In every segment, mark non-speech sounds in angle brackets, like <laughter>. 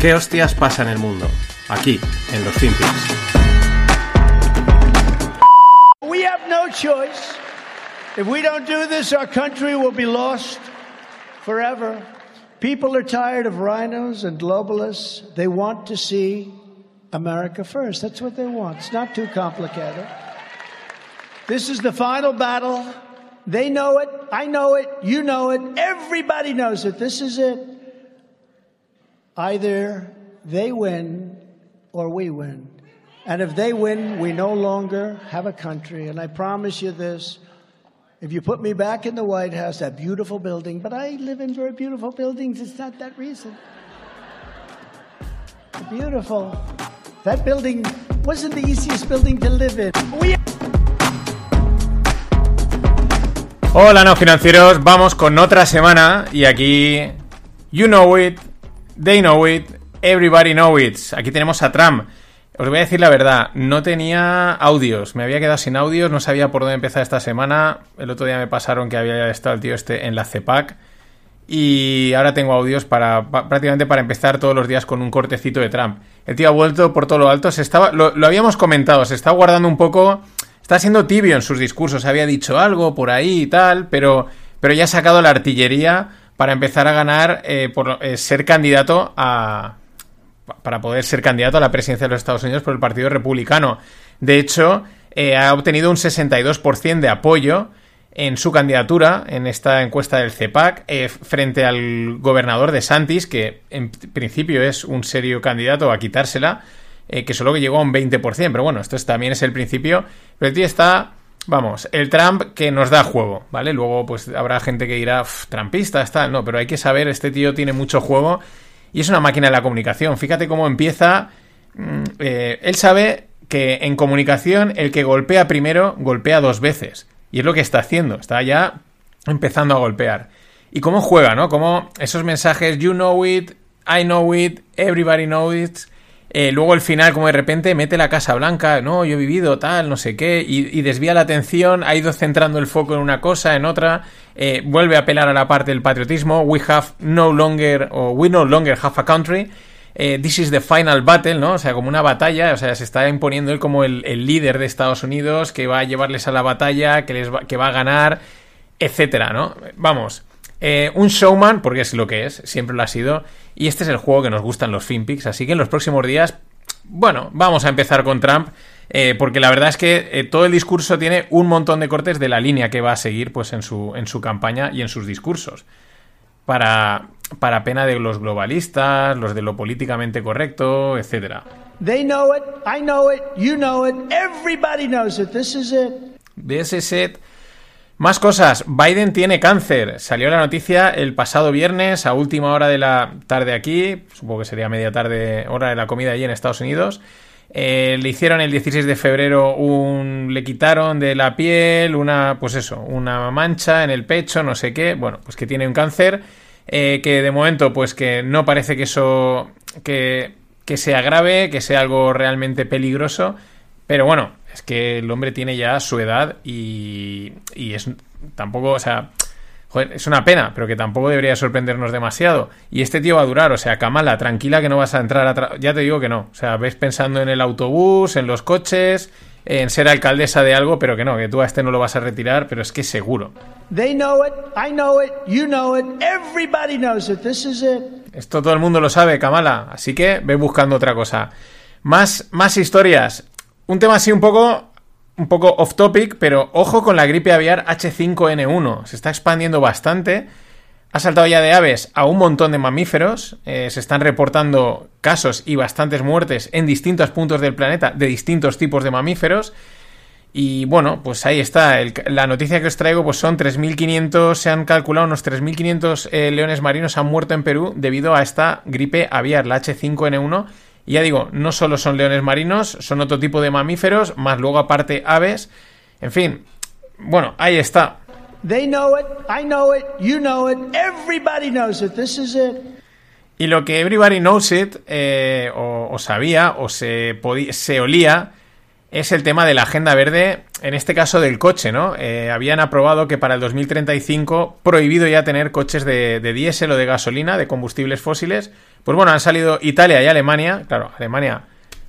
¿Qué hostias pasa en el mundo? Aquí, en los Finpics. We have no choice. If we don't do this, our country will be lost forever. People are tired of rhinos and globalists. They want to see America first. That's what they want. It's not too complicated. This is the final battle. They know it. I know it. You know it. Everybody knows it. This is it. Either they win or we win. And if they win, we no longer have a country. And I promise you this if you put me back in the White House, that beautiful building, but I live in very beautiful buildings, it's not that reason. Beautiful. That building wasn't the easiest building to live in. We Hola, no financieros. Vamos con otra semana y aquí. You know it, they know it, everybody know it. Aquí tenemos a Trump. Os voy a decir la verdad, no tenía audios, me había quedado sin audios, no sabía por dónde empezar esta semana. El otro día me pasaron que había estado el tío este en la CEPAC y ahora tengo audios para, pa- prácticamente para empezar todos los días con un cortecito de Trump. El tío ha vuelto por todo lo alto, se estaba, lo, lo habíamos comentado, se está guardando un poco, está siendo tibio en sus discursos, había dicho algo por ahí y tal, pero, pero ya ha sacado la artillería para empezar a ganar, eh, por eh, ser candidato a, para poder ser candidato a la presidencia de los Estados Unidos por el Partido Republicano. De hecho, eh, ha obtenido un 62% de apoyo en su candidatura en esta encuesta del CEPAC frente al gobernador de Santis, que en principio es un serio candidato a quitársela, que solo que llegó a un 20%, pero bueno, esto es- también es el principio. Pero el tío está, vamos, el Trump que nos da juego, ¿vale? Luego pues habrá gente que dirá, "Uf, Trumpista, tal, no, pero hay que saber, este tío tiene mucho juego y es una máquina de la comunicación. Fíjate cómo empieza. mm, eh, él sabe que en comunicación el que golpea primero golpea dos veces. Y es lo que está haciendo. Está ya empezando a golpear. Y cómo juega, ¿no? Cómo esos mensajes, you know it, I know it, everybody knows it. Eh, luego al final, como de repente mete la Casa Blanca, no, yo he vivido tal, no sé qué, y, y desvía la atención, ha ido centrando el foco en una cosa, en otra, eh, vuelve a apelar a la parte del patriotismo, we have no longer, o we no longer have a country, eh, this is the final battle, ¿no? O sea, como una batalla, o sea, se está imponiendo él como el, el líder de Estados Unidos, que va a llevarles a la batalla, que, les va, que va a ganar, etcétera, ¿no? Vamos, eh, un showman, porque es lo que es, siempre lo ha sido, y este es el juego que nos gustan los FinPix, así que en los próximos días, bueno, vamos a empezar con Trump, eh, porque la verdad es que eh, todo el discurso tiene un montón de cortes de la línea que va a seguir pues, en, su, en su campaña y en sus discursos. Para, para pena de los globalistas, los de lo políticamente correcto, etcétera. They know it. I know it. You know it. Everybody knows it. This is it. Más cosas. Biden tiene cáncer. Salió la noticia el pasado viernes a última hora de la tarde aquí. Supongo que sería media tarde, hora de la comida allí en Estados Unidos. Eh, le hicieron el 16 de febrero un. Le quitaron de la piel una. Pues eso, una mancha en el pecho, no sé qué. Bueno, pues que tiene un cáncer. eh, que de momento, pues que no parece que eso. Que, que sea grave, que sea algo realmente peligroso. Pero bueno, es que el hombre tiene ya su edad y, y es tampoco, o sea, joder, es una pena, pero que tampoco debería sorprendernos demasiado. Y este tío va a durar, o sea, Kamala, tranquila que no vas a entrar a... Ya te digo que no, o sea, ves pensando en el autobús, en los coches, en ser alcaldesa de algo, pero que no, que tú a este no lo vas a retirar, pero es que seguro. They know it. I know it. You know it. Everybody knows it. This is it. Esto todo el mundo lo sabe, Kamala. Así que ve buscando otra cosa. Más, más historias. Un tema así un poco, un poco off topic, pero ojo con la gripe aviar H5N1. Se está expandiendo bastante. Ha saltado ya de aves a un montón de mamíferos. Eh, se están reportando casos y bastantes muertes en distintos puntos del planeta de distintos tipos de mamíferos. Y bueno, pues ahí está. La noticia que os traigo pues son 3.500, se han calculado unos 3.500 eh, leones marinos han muerto en Perú debido a esta gripe aviar, la H5N1. Y ya digo, no solo son leones marinos, son otro tipo de mamíferos, más luego aparte aves. En fin, bueno, ahí está. They know it. I know it. You know it. Everybody knows it. This is it. Y lo que Everybody Knows It, eh, o, o sabía, o se, podía, se olía, es el tema de la agenda verde, en este caso del coche, ¿no? Eh, habían aprobado que para el 2035 prohibido ya tener coches de, de diésel o de gasolina, de combustibles fósiles, Pues bueno, han salido Italia y Alemania. Claro, Alemania,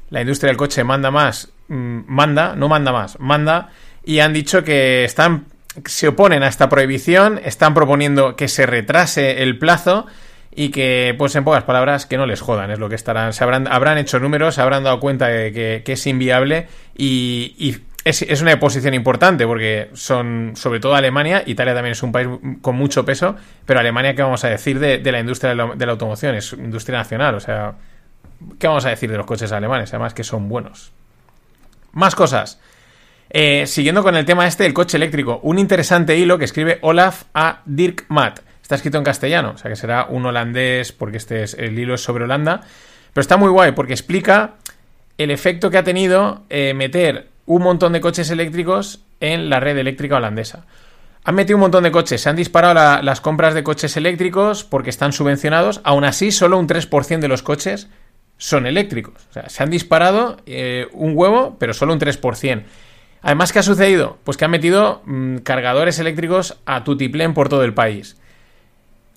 la industria del coche manda más, mm, manda, no manda más, manda. Y han dicho que están, se oponen a esta prohibición, están proponiendo que se retrase el plazo y que, pues en pocas palabras, que no les jodan, es lo que estarán, se habrán, habrán hecho números, se habrán dado cuenta de que, es inviable y, es, una posición importante porque son, sobre todo Alemania, Italia también es un país con mucho peso, pero Alemania, ¿qué vamos a decir de, la industria de la, automoción? Es industria nacional, o sea, ¿qué vamos a decir de los coches alemanes? Además que son buenos. Más cosas. Eh, siguiendo con el tema este del coche eléctrico, un interesante hilo que escribe Olaf a Dirk Matt. Está escrito en castellano, o sea que será un holandés, porque este es, el hilo es sobre Holanda. Pero está muy guay porque explica el efecto que ha tenido eh, meter un montón de coches eléctricos en la red eléctrica holandesa. Han metido un montón de coches, se han disparado las compras de coches eléctricos porque están subvencionados, aún así solo un 3% de los coches son eléctricos. O sea, se han disparado eh, un huevo, pero solo un 3%. Además, ¿qué ha sucedido? Pues que han metido mm, cargadores eléctricos a tutiplén por todo el país.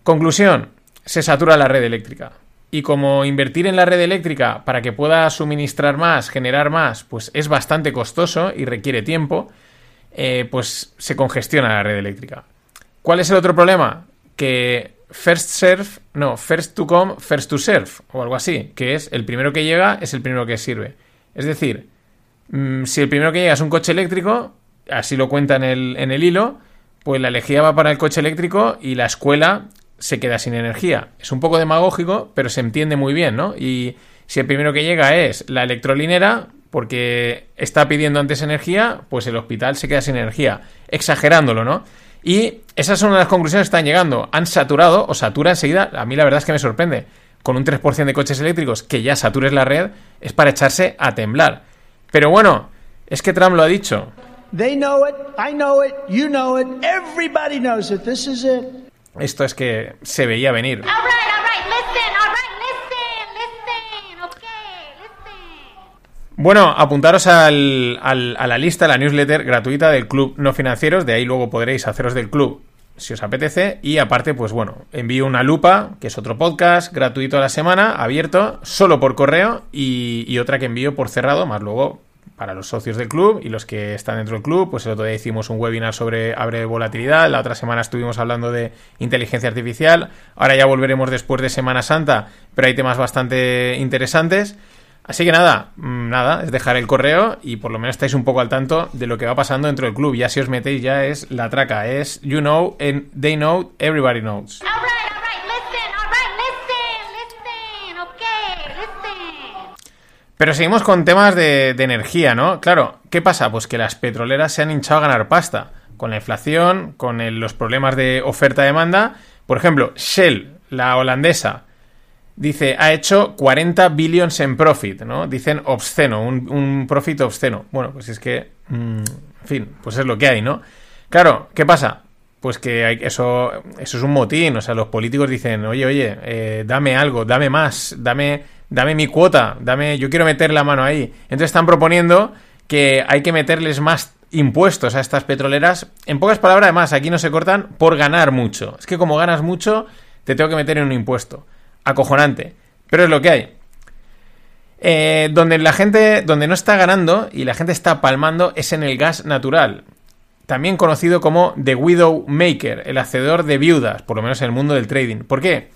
Conclusión, se satura la red eléctrica. Y como invertir en la red eléctrica para que pueda suministrar más, generar más, pues es bastante costoso y requiere tiempo, eh, pues se congestiona la red eléctrica. ¿Cuál es el otro problema? Que first serve, no, first to come, first to serve, o algo así, que es el primero que llega es el primero que sirve. Es decir, mm, si el primero que llega es un coche eléctrico, así lo cuenta en el, en el hilo, pues la elegía va para el coche eléctrico y la escuela se queda sin energía. Es un poco demagógico, pero se entiende muy bien, ¿no? Y si el primero que llega es la electrolinera, porque está pidiendo antes energía, pues el hospital se queda sin energía. Exagerándolo, ¿no? Y esas son las conclusiones que están llegando. Han saturado o satura enseguida. A mí la verdad es que me sorprende. Con un 3% de coches eléctricos que ya satures la red, es para echarse a temblar. Pero bueno, es que Trump lo ha dicho. Esto es que se veía venir. Bueno, apuntaros al, al, a la lista, la newsletter gratuita del Club No Financieros, de ahí luego podréis haceros del club si os apetece. Y aparte, pues bueno, envío una lupa, que es otro podcast gratuito a la semana, abierto, solo por correo, y, y otra que envío por cerrado, más luego para los socios del club y los que están dentro del club, pues el otro día hicimos un webinar sobre abre volatilidad, la otra semana estuvimos hablando de inteligencia artificial, ahora ya volveremos después de Semana Santa, pero hay temas bastante interesantes. Así que nada, mm, nada, es dejar el correo y por lo menos estáis un poco al tanto de lo que va pasando dentro del club. Ya si os metéis ya es la traca, es you know and they know, everybody knows. Pero seguimos con temas de, energía, ¿no? Claro, ¿qué pasa? Pues que las petroleras se han hinchado a ganar pasta. Con la inflación, con los problemas de oferta-demanda. Por ejemplo, Shell, la holandesa, dice, ha hecho 40 billions en profit, ¿no? Dicen obsceno, un, profit obsceno. Bueno, pues es que, mm, en fin, pues es lo que hay, ¿no? Claro, ¿qué pasa? Pues que hay, eso, eso es un motín, o sea, los políticos dicen, oye, oye, eh, dame algo, dame más, dame dame mi cuota, dame, yo quiero meter la mano ahí. Entonces están proponiendo que hay que meterles más impuestos a estas petroleras. En pocas palabras, además, aquí no se cortan por ganar mucho. Es que como ganas mucho, te tengo que meter en un impuesto. Acojonante. Pero es lo que hay. Eh, donde la gente, donde no está ganando y la gente está palmando es en el gas natural. También conocido como The Widow Maker, el hacedor de viudas, por lo menos en el mundo del trading. ¿Por qué?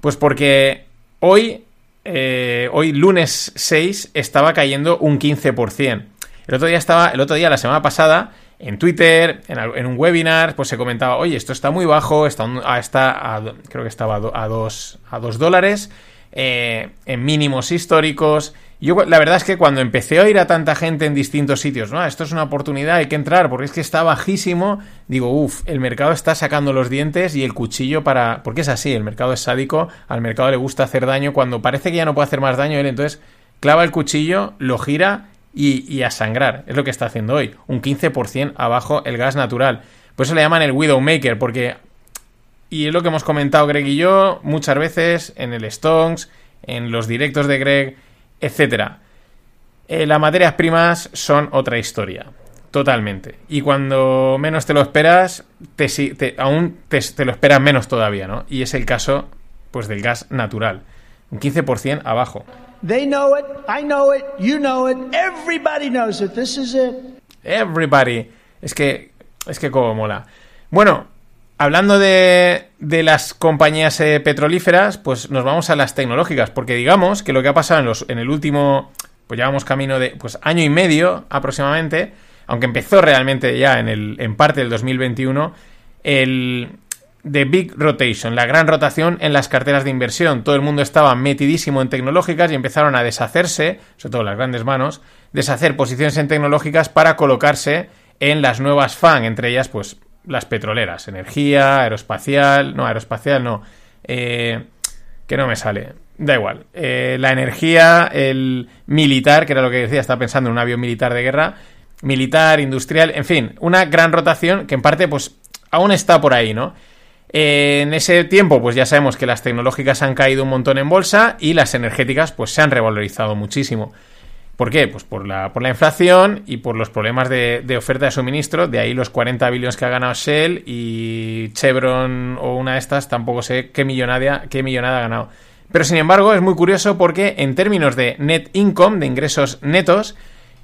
Pues porque hoy eh, hoy lunes 6 estaba cayendo un 15%. El otro día estaba, el otro día, la semana pasada, en Twitter, en, un webinar, pues se comentaba, oye, esto está muy bajo, está, está creo que estaba a 2 a dos dólares, eh, en mínimos históricos. Yo la verdad es que cuando empecé a oír a tanta gente en distintos sitios, no, esto es una oportunidad, hay que entrar, porque es que está bajísimo, digo, uff, el mercado está sacando los dientes y el cuchillo para... Porque es así, el mercado es sádico, al mercado le gusta hacer daño, cuando parece que ya no puede hacer más daño, él entonces clava el cuchillo, lo gira y, a sangrar. Es lo que está haciendo hoy, un 15% abajo el gas natural. Por eso le llaman el Widowmaker, porque... Y es lo que hemos comentado Greg y yo muchas veces en el Stonks, en los directos de Greg etcétera. Eh, las materias primas son otra historia, totalmente. Y cuando menos te lo esperas, te, aún te, lo esperas menos todavía, ¿no? Y es el caso, pues, del gas natural. Un 15% abajo. They know it, I know it, you know it, everybody knows it. This is it. Everybody. Es que, es que como mola. Bueno, hablando de, de las compañías eh, petrolíferas, pues nos vamos a las tecnológicas, porque digamos que lo que ha pasado en, los, en el último, pues llevamos camino de pues año y medio aproximadamente, aunque empezó realmente ya en, el, en parte del 2021, el, The Big Rotation, la gran rotación en las carteras de inversión. Todo el mundo estaba metidísimo en tecnológicas y empezaron a deshacerse, sobre todo las grandes manos, deshacer posiciones en tecnológicas para colocarse en las nuevas FAN, entre ellas, pues, las petroleras, energía, aeroespacial, no, aeroespacial no, eh, que no me sale, da igual, eh, la energía, el militar, que era lo que decía, estaba pensando en un avión militar de guerra, militar, industrial, en fin, una gran rotación que en parte, pues, aún está por ahí, ¿no? En ese tiempo, pues ya sabemos que las tecnológicas han caído un montón en bolsa y las energéticas, pues se han revalorizado muchísimo. ¿Por qué? Pues por la, por la inflación y por los problemas de, oferta de suministro. De ahí los 40 billones que ha ganado Shell y Chevron o una de estas, tampoco sé qué millonada, qué millonada ha ganado. Pero sin embargo, es muy curioso porque en términos de net income, de ingresos netos,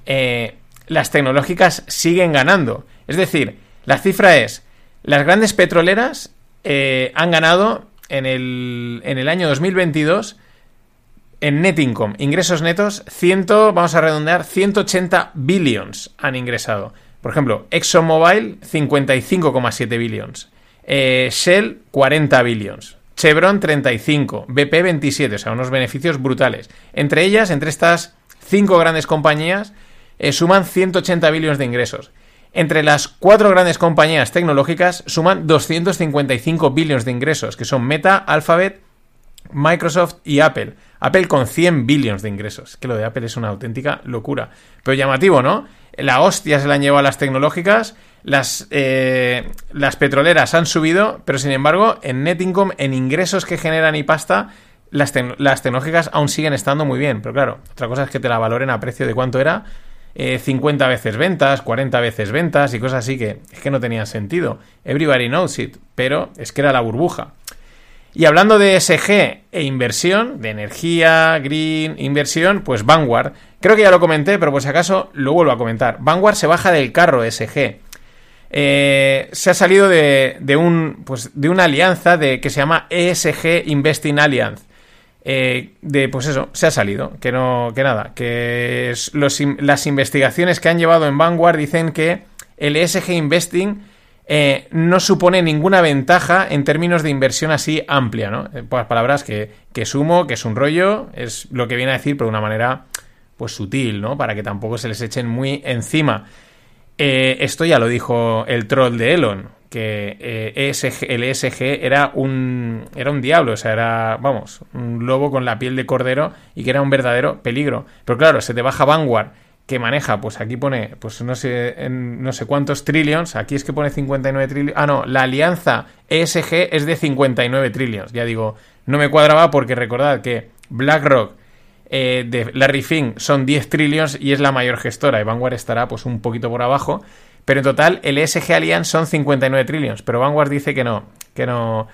eh, las tecnológicas siguen ganando. Es decir, la cifra es, las grandes petroleras eh, han ganado en el, en el año 2022 en net income, ingresos netos, 100, vamos a redondear, 180 billions han ingresado. Por ejemplo, ExxonMobil, 55,7 billions. Eh, Shell, 40 billions. Chevron, 35. BP, 27. O sea, unos beneficios brutales. Entre ellas, entre estas cinco grandes compañías, eh, suman 180 billones de ingresos. Entre las cuatro grandes compañías tecnológicas suman 255 billones de ingresos, que son Meta, Alphabet, Microsoft y Apple. Apple con 100 billones de ingresos. Que lo de Apple es una auténtica locura. Pero llamativo, ¿no? La hostia se la han llevado a las tecnológicas, las, eh, las petroleras han subido, pero sin embargo, en net income, en ingresos que generan y pasta, las, las tecnológicas aún siguen estando muy bien. Pero claro, otra cosa es que te la valoren a precio de cuánto era 50 eh, veces ventas, 40 veces ventas y cosas así que es que no tenían sentido. Everybody knows it, pero es que era la burbuja. Y hablando de SG e inversión, de energía, green, inversión, pues Vanguard, creo que ya lo comenté, pero por si acaso lo vuelvo a comentar. Vanguard se baja del carro SG. Eh, se ha salido de, un, pues, de una alianza de, que se llama ESG Investing Alliance. Eh, de pues eso, se ha salido, que no, que nada, que las investigaciones que han llevado en Vanguard dicen que el ESG Investing eh, no supone ninguna ventaja en términos de inversión así amplia, ¿no? Eh, pues palabras que, que sumo, que es un rollo, es lo que viene a decir, pero de una manera pues sutil, ¿no? Para que tampoco se les echen muy encima. esto ya lo dijo el troll de Elon que eh, el ESG era un, era un diablo, o sea, era, vamos, un lobo con la piel de cordero y que era un verdadero peligro. Pero claro, se te baja Vanguard, que maneja, pues aquí pone, pues no sé, no sé cuántos trillions, aquí es que pone 59 trillions, ah, no, la alianza ESG es de 59 trillions, ya digo, no me cuadraba porque recordad que BlackRock eh, de Larry Fink son 10 trillions y es la mayor gestora y Vanguard estará pues un poquito por abajo pero en total, el ESG Alliance son 59 trillions. Pero Vanguard dice que no, que no,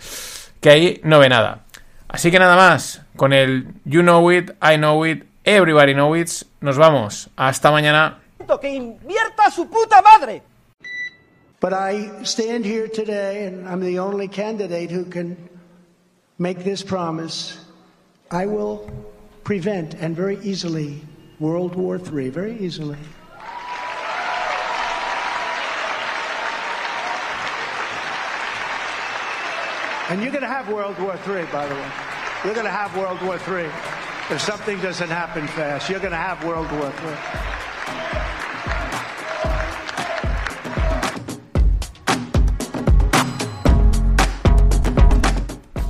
que ahí no ve nada. Así que nada más, con el You Know It, I Know It, Everybody Know It, nos vamos. Hasta mañana. Que invierta su puta madre. But I stand here today and I'm the only candidate who can make this promise. I will prevent and very easily World War III, very easily. And you're going to have World War III, by the way. You're going to have World War III. If something doesn't happen fast, you're going to have World War III.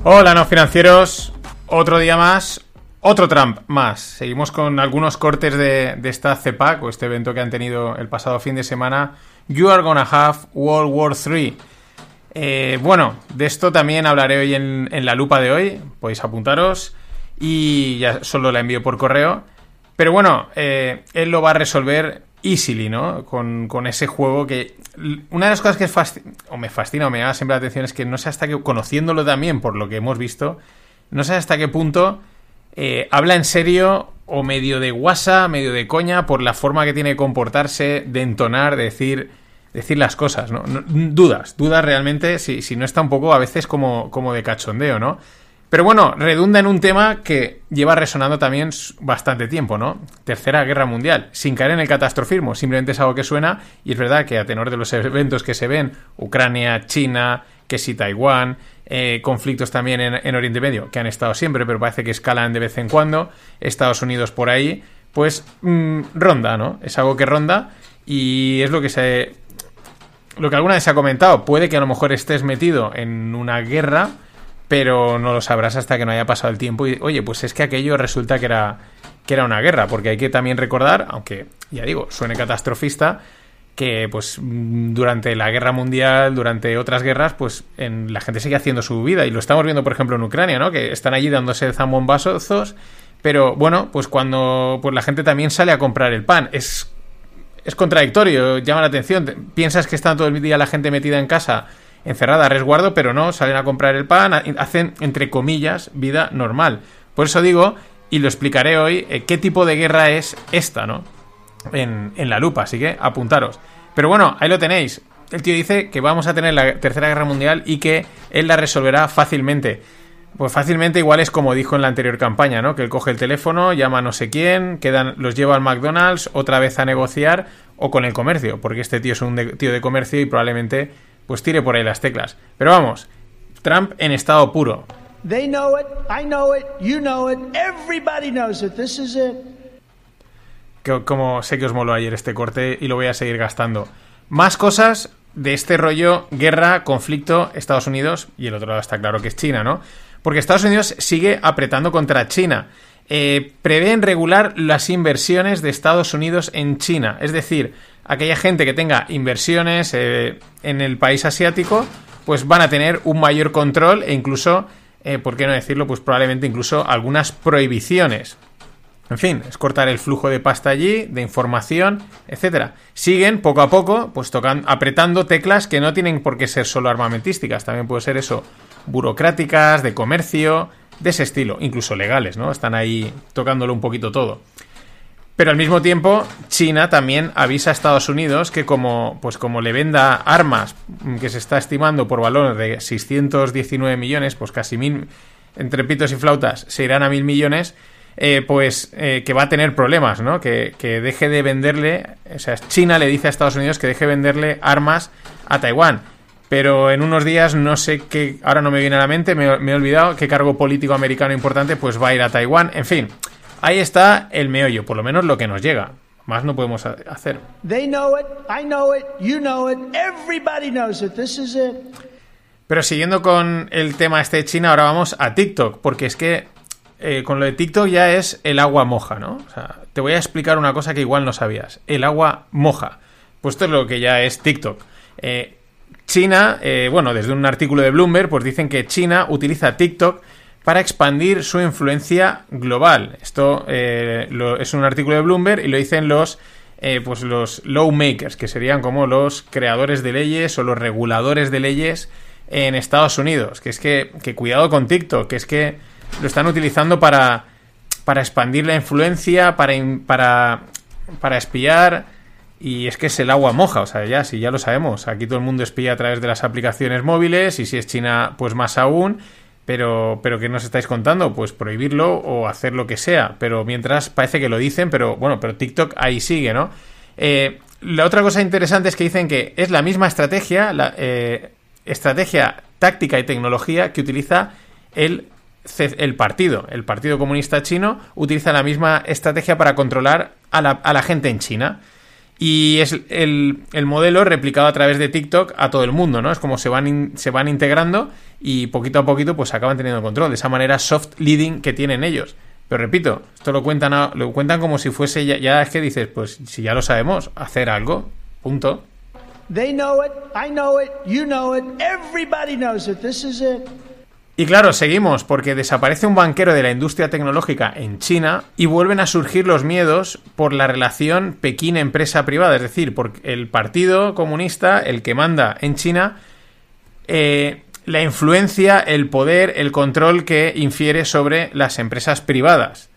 Hola, no financieros. Otro día más, otro Trump más. Seguimos con algunos cortes de, de, esta CEPAC o este evento que han tenido el pasado fin de semana. You are gonna have World War III. Eh, bueno, de esto también hablaré hoy en, la lupa de hoy. Podéis apuntaros. Y ya solo la envío por correo. Pero bueno, eh, él lo va a resolver easily, ¿no? Con, ese juego que. Una de las cosas que o me fascina o me da siempre la atención es que no sé hasta qué. Conociéndolo también por lo que hemos visto, no sé hasta qué punto eh, habla en serio o medio de guasa, medio de coña, por la forma que tiene de comportarse, de entonar, de decir, decir las cosas, ¿no? No- dudas, dudas realmente, si, si no está un poco a veces como, como de cachondeo, ¿no? Pero bueno, redunda en un tema que lleva resonando también bastante tiempo, ¿no? Tercera Guerra Mundial, sin caer en el catastrofismo, simplemente es algo que suena y es verdad que a tenor de los eventos que se ven, Ucrania, China, que si Taiwán, eh, conflictos también en, en Oriente Medio, que han estado siempre, pero parece que escalan de vez en cuando, Estados Unidos por ahí, pues mm, ronda, ¿no? Es algo que ronda y es lo que se... Lo que alguna vez se ha comentado, puede que a lo mejor estés metido en una guerra, pero no lo sabrás hasta que no haya pasado el tiempo y oye, pues es que aquello resulta que era que era una guerra, porque hay que también recordar, aunque ya digo, suene catastrofista, que pues durante la guerra mundial, durante otras guerras, pues en, la gente sigue haciendo su vida y lo estamos viendo, por ejemplo, en Ucrania, ¿no? Que están allí dándose zambombazos, pero bueno, pues cuando pues la gente también sale a comprar el pan, es es contradictorio, llama la atención. Te- Piensas que está todo el día la gente metida en casa, encerrada a resguardo, pero no, salen a comprar el pan, ha- hacen, entre comillas, vida normal. Por eso digo, y lo explicaré hoy, eh, qué tipo de guerra es esta, ¿no? En, en la lupa, así que apuntaros. Pero bueno, ahí lo tenéis. El tío dice que vamos a tener la Tercera Guerra Mundial y que él la resolverá fácilmente. Pues fácilmente igual es como dijo en la anterior campaña, ¿no? Que él coge el teléfono, llama a no sé quién, quedan, los lleva al McDonald's otra vez a negociar o con el comercio, porque este tío es un tío de comercio y probablemente pues tire por ahí las teclas. Pero vamos, Trump en estado puro. They know it. I know it. You know it. Everybody knows it. This is it. que como sé que os moló ayer este corte y lo voy a seguir gastando. Más cosas de este rollo guerra, conflicto, Estados Unidos y el otro lado está claro que es China, ¿no? Porque Estados Unidos sigue apretando contra China. Eh, prevén regular las inversiones de Estados Unidos en China. Es decir, aquella gente que tenga inversiones eh, en el país asiático, pues van a tener un mayor control e incluso, eh, ¿por qué no decirlo? Pues probablemente incluso algunas prohibiciones. En fin, es cortar el flujo de pasta allí, de información, etcétera. Siguen poco a poco, pues tocan, apretando teclas que no tienen por qué ser solo armamentísticas, también puede ser eso, burocráticas, de comercio, de ese estilo, incluso legales, ¿no? Están ahí tocándolo un poquito todo. Pero al mismo tiempo, China también avisa a Estados Unidos que como, pues como le venda armas que se está estimando por valor de 619 millones, pues casi mil, entre pitos y flautas, se irán a mil millones, eh, pues eh, que va a tener problemas, ¿no? Que, que deje de venderle, o sea, China le dice a Estados Unidos que deje de venderle armas a Taiwán. Pero en unos días no sé qué, ahora no me viene a la mente, me, me he olvidado qué cargo político americano importante pues va a ir a Taiwán. En fin, ahí está el meollo, por lo menos lo que nos llega. Más no podemos ha- hacer. Pero siguiendo con el tema este de China, ahora vamos a TikTok, porque es que eh, con lo de TikTok ya es el agua moja, ¿no? O sea, te voy a explicar una cosa que igual no sabías. El agua moja. Pues esto es lo que ya es TikTok. Eh, China, eh, bueno, desde un artículo de Bloomberg, pues dicen que China utiliza TikTok para expandir su influencia global. Esto eh, es un artículo de Bloomberg y lo dicen los, eh, pues los lawmakers, que serían como los creadores de leyes o los reguladores de leyes en Estados Unidos. Que es que, que cuidado con TikTok, que es que lo están utilizando para, para expandir la influencia, para, para, para espiar. Y es que es el agua moja, o sea, ya, si ya lo sabemos. Aquí todo el mundo espía a través de las aplicaciones móviles y si es China, pues más aún. Pero, pero ¿qué nos estáis contando? Pues prohibirlo o hacer lo que sea. Pero mientras parece que lo dicen, pero bueno, pero TikTok ahí sigue, ¿no? Eh, la otra cosa interesante es que dicen que es la misma estrategia, la eh, estrategia táctica y tecnología que utiliza el, el partido. El Partido Comunista Chino utiliza la misma estrategia para controlar a la, a la gente en China. Y es el, el modelo replicado a través de TikTok a todo el mundo, ¿no? Es como se van, in- se van integrando y poquito a poquito pues acaban teniendo control. De esa manera soft leading que tienen ellos. Pero repito, esto lo cuentan, lo cuentan como si fuese ya, ya es que dices, pues si ya lo sabemos, hacer algo, punto. They know it. I know it. You know it. Everybody knows it. This is it. Y claro, seguimos, porque desaparece un banquero de la industria tecnológica en China y vuelven a surgir los miedos por la relación Pekín-empresa privada. Es decir, porque el Partido Comunista, el que manda en China, eh, la influencia, el poder, el control que infiere sobre las empresas privadas.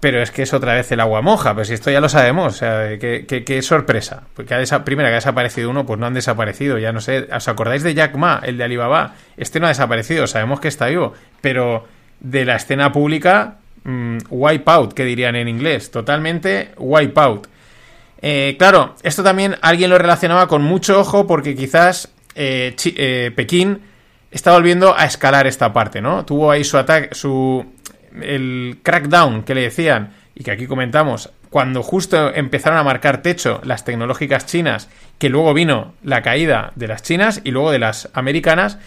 Pero es que es otra vez el agua moja, si esto ya lo sabemos, o sea, qué, sorpresa. Porque ha primera que ha desaparecido uno, pues no han desaparecido, ya no sé. ¿Os acordáis de Jack Ma, el de Alibaba? Este no ha desaparecido, sabemos que está vivo, pero de la escena pública, mm, wipe out, que dirían en inglés, totalmente wipe out. Eh, claro, esto también alguien lo relacionaba con mucho ojo porque quizás eh, eh, Pekín está volviendo a escalar esta parte, ¿no? Tuvo ahí su ataque, su el crackdown que le decían y que aquí comentamos, cuando justo empezaron a marcar techo las tecnológicas chinas, que luego vino la caída de las chinas y luego de las americanas,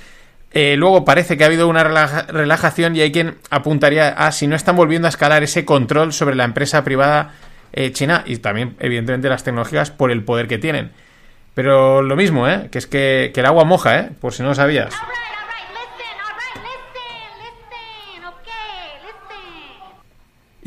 eh, luego parece que ha habido una relajación y hay quien apuntaría a si no están volviendo a escalar ese control sobre la empresa privada eh, china y también, evidentemente, las tecnológicas por el poder que tienen. Pero lo mismo, ¿eh? Que es que, que el agua moja, ¿eh? Por si no lo sabías.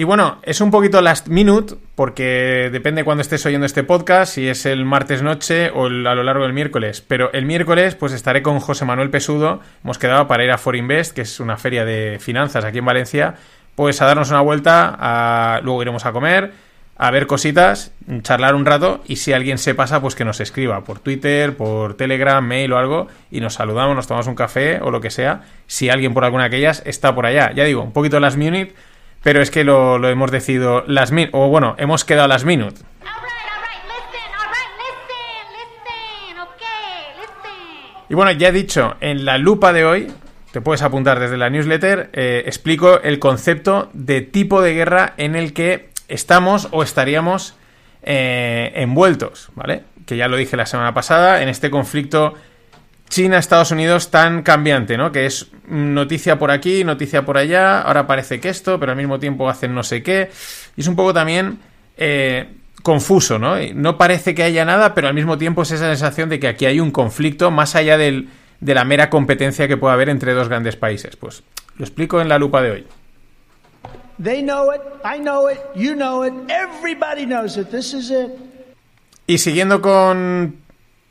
Y bueno, es un poquito last minute, porque depende cuando estés oyendo este podcast, si es el martes noche o a lo largo del miércoles. Pero el miércoles, pues estaré con José Manuel Pesudo. Hemos quedado para ir a Forinvest, que es una feria de finanzas aquí en Valencia, pues a darnos una vuelta, a... luego iremos a comer, a ver cositas, charlar un rato y si alguien se pasa, pues que nos escriba por Twitter, por Telegram, mail o algo y nos saludamos, nos tomamos un café o lo que sea, si alguien por alguna de aquellas está por allá. Ya digo, un poquito last minute pero es que lo, hemos decidido las min o bueno, hemos quedado las minutes. Y bueno, ya he dicho, en la lupa de hoy, te puedes apuntar desde la newsletter, eh, explico el concepto de tipo de guerra en el que estamos o estaríamos eh, envueltos, ¿vale? Que ya lo dije la semana pasada, en este conflicto China-Estados Unidos tan cambiante, ¿no? Que es noticia por aquí, noticia por allá, ahora parece que esto, pero al mismo tiempo hacen no sé qué. Y es un poco también eh, confuso, ¿no? No parece que haya nada, pero al mismo tiempo es esa sensación de que aquí hay un conflicto más allá del, de la mera competencia que puede haber entre dos grandes países. Pues lo explico en la lupa de hoy. Y siguiendo con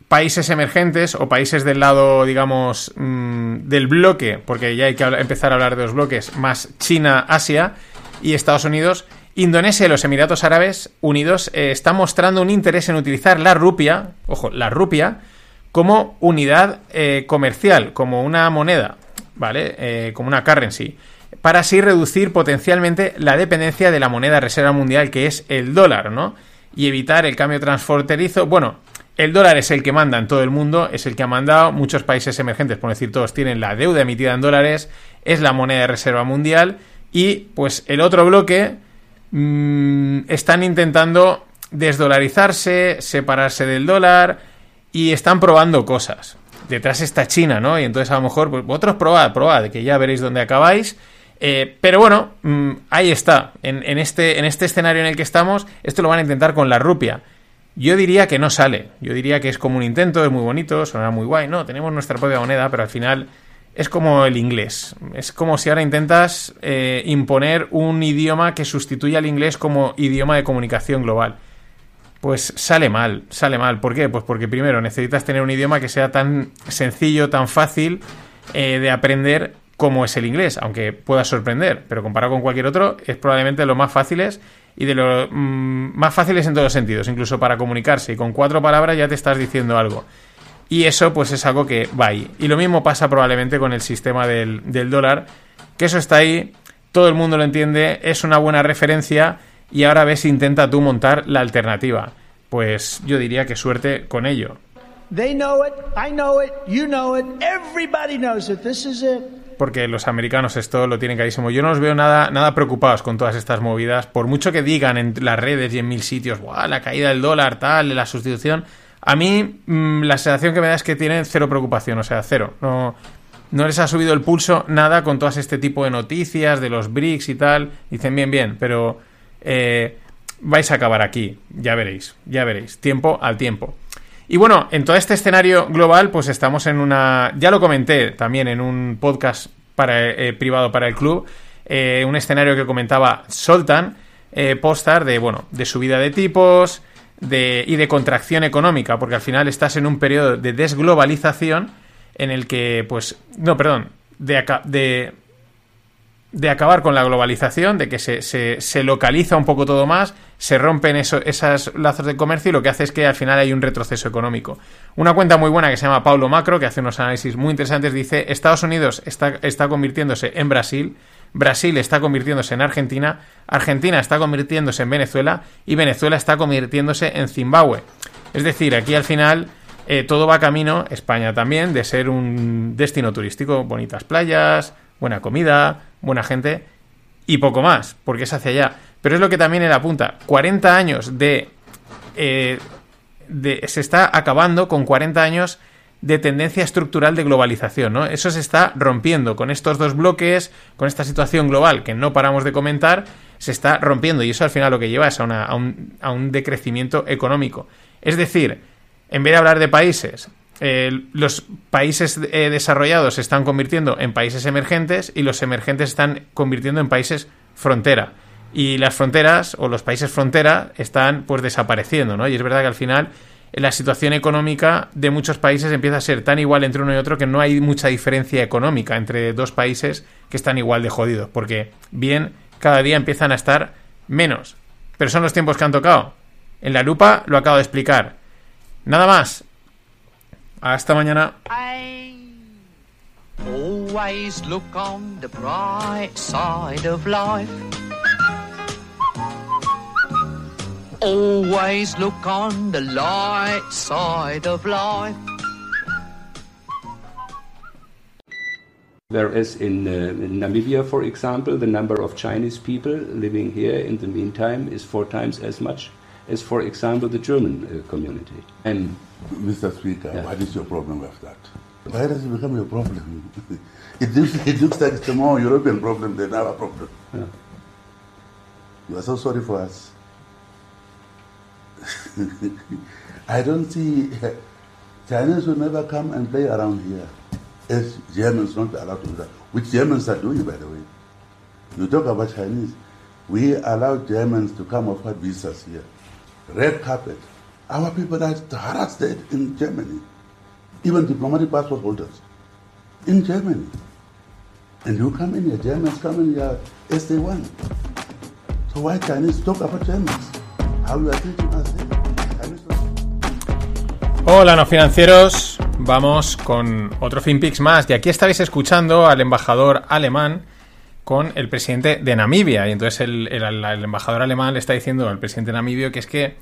países emergentes o países del lado, digamos, mm, del bloque, porque ya hay que empezar a hablar de los bloques, más China, Asia y Estados Unidos, Indonesia y los Emiratos Árabes Unidos eh, están mostrando un interés en utilizar la rupia, ojo, la rupia, como unidad eh, comercial, como una moneda, ¿vale? Eh, como una currency, para así reducir potencialmente la dependencia de la moneda reserva mundial que es el dólar, ¿no? Y evitar el cambio transfronterizo. Bueno, el dólar es el que manda en todo el mundo, es el que ha mandado. Muchos países emergentes, por decir todos, tienen la deuda emitida en dólares, es la moneda de reserva mundial. Y pues el otro bloque mm, están intentando desdolarizarse, separarse del dólar y están probando cosas. Detrás está China, ¿no? Y entonces a lo mejor, pues, vosotros probad, probad, que ya veréis dónde acabáis. Eh, pero bueno, mm, ahí está. En, este, en este escenario en el que estamos, esto lo van a intentar con la rupia. Yo diría que no sale. Yo diría que es como un intento, es muy bonito, sonará muy guay. No, tenemos nuestra propia moneda, pero al final es como el inglés. Es como si ahora intentas eh, imponer un idioma que sustituya al inglés como idioma de comunicación global. Pues sale mal, sale mal. ¿Por qué? Pues porque primero necesitas tener un idioma que sea tan sencillo, tan fácil eh, de aprender como es el inglés, aunque pueda sorprender, pero comparado con cualquier otro, es probablemente lo más fáciles y de lo mm, más fáciles en todos los sentidos, incluso para comunicarse. Y con cuatro palabras ya te estás diciendo algo. Y eso pues es algo que va ahí. Y lo mismo pasa probablemente con el sistema del, del dólar, que eso está ahí, todo el mundo lo entiende, es una buena referencia y ahora ves intenta tú montar la alternativa. Pues yo diría que suerte con ello. They know it, I know it, you know it, everybody knows it. This is porque los americanos esto lo tienen carísimo. Yo no os veo nada, nada preocupados con todas estas movidas, por mucho que digan en las redes y en mil sitios, la caída del dólar, tal, la sustitución. A mí mm, la sensación que me da es que tienen cero preocupación, o sea, cero. No, no les ha subido el pulso nada con todo este tipo de noticias de los BRICS y tal. Dicen bien, bien, pero eh, vais a acabar aquí, ya veréis, ya veréis, tiempo al tiempo. Y bueno, en todo este escenario global, pues estamos en una. Ya lo comenté también en un podcast para, eh, privado para el club. Eh, un escenario que comentaba Soltan eh, Postar de, bueno, de subida de tipos de, y de contracción económica, porque al final estás en un periodo de desglobalización en el que, pues, no, perdón, de, de, de acabar con la globalización, de que se, se, localiza un poco todo más, se rompen esos lazos de comercio y lo que hace es que al final hay un retroceso económico. Una cuenta muy buena que se llama Paulo Macro, que hace unos análisis muy interesantes, dice, Estados Unidos está, está convirtiéndose en Brasil, Brasil está convirtiéndose en Argentina, Argentina está convirtiéndose en Venezuela y Venezuela está convirtiéndose en Zimbabue. Es decir, aquí al final eh, todo va camino, España también, de ser un destino turístico, bonitas playas, buena comida, buena gente y poco más, porque es hacia allá. Pero es lo que también él apunta, 40 años de... Eh, de se está acabando con 40 años de tendencia estructural de globalización, ¿no? Eso se está rompiendo con estos dos bloques, con esta situación global que no paramos de comentar, se está rompiendo y eso al final lo que lleva es a, un, a un, decrecimiento económico. Es decir, en vez de hablar de países, eh, los países eh, desarrollados se están convirtiendo en países emergentes y los emergentes se están convirtiendo en países frontera. Y las fronteras o los países frontera están pues desapareciendo, ¿no? Y es verdad que al final la situación económica de muchos países empieza a ser tan igual entre uno y otro que no hay mucha diferencia económica entre dos países que están igual de jodidos, porque bien cada día empiezan a estar menos. Pero son los tiempos que han tocado. En la lupa lo acabo de explicar. Nada más. Hasta mañana. Always look on the bright side of life. Always look on the light side of life. Whereas in, uh, in, Namibia, for example, the number of Chinese people living here in the meantime is four times as much as, for example, the German uh, community. And Mr. Speaker, yeah. what is your problem with that? Why does it become your problem? <laughs> it, looks, it looks like it's a more European problem than our problem. Yeah. You are so sorry for us. <laughs> I don't see <laughs> Chinese will never come and play around here. As Germans not allowed to do that, which Germans are doing, by the way. You talk about Chinese. We allow Germans to come offer visas here. Red carpet. Our people are harassed in Germany. Even diplomatic passport holders in Germany. And you come in here, Germans come in here as they want. So why Chinese talk about Germans? How you are treating us Hola, no financieros. Vamos con otro FinPix más. Y aquí estáis escuchando al embajador alemán con el presidente de Namibia. Y entonces el, embajador alemán le está diciendo al presidente de Namibia que es que,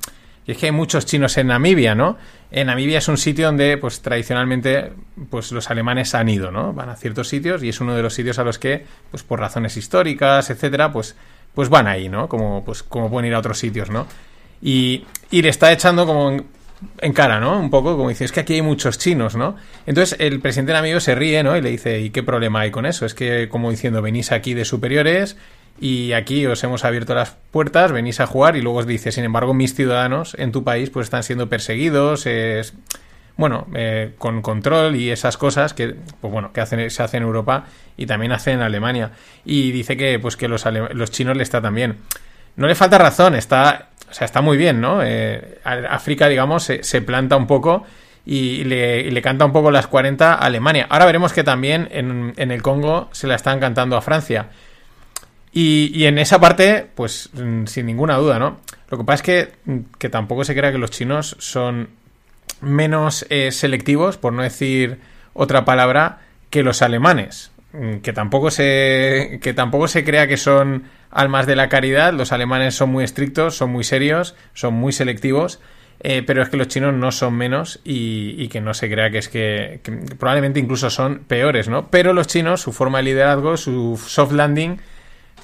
es que hay muchos chinos en Namibia, ¿no? En Namibia es un sitio donde, pues tradicionalmente, pues los alemanes han ido, ¿no? Van a ciertos sitios y es uno de los sitios a los que, pues por razones históricas, etcétera, pues, pues van ahí, ¿no? Como, pues, como pueden ir a otros sitios, ¿no? Y, y le está echando como en cara, ¿no? Un poco como dice, es que aquí hay muchos chinos, ¿no? Entonces el presidente de amigo se ríe, ¿no? Y le dice, ¿y qué problema hay con eso? Es que, como diciendo, venís aquí de superiores y aquí os hemos abierto las puertas, venís a jugar y luego os dice, sin embargo, mis ciudadanos en tu país pues están siendo perseguidos, es, bueno, eh, con control y esas cosas que, pues bueno, que hacen, se hacen en Europa y también hacen en Alemania. Y dice que, pues que los, los chinos le está también. No le falta razón, está o sea, está muy bien, ¿no? Eh, África, digamos, se, planta un poco y le, canta un poco las 40 a Alemania. Ahora veremos que también en, el Congo se la están cantando a Francia. Y, en esa parte, pues mm, sin ninguna duda, ¿no? Lo que pasa es que, mm, que tampoco se crea que los chinos son menos eh, selectivos, por no decir otra palabra, que los alemanes. Mm, que tampoco se. que tampoco se crea que son almas de la caridad. Los alemanes son muy estrictos, son muy serios, son muy selectivos. Eh, pero es que los chinos no son menos y, que no se crea que es que, probablemente incluso son peores, ¿no? Pero los chinos, su forma de liderazgo, su soft landing,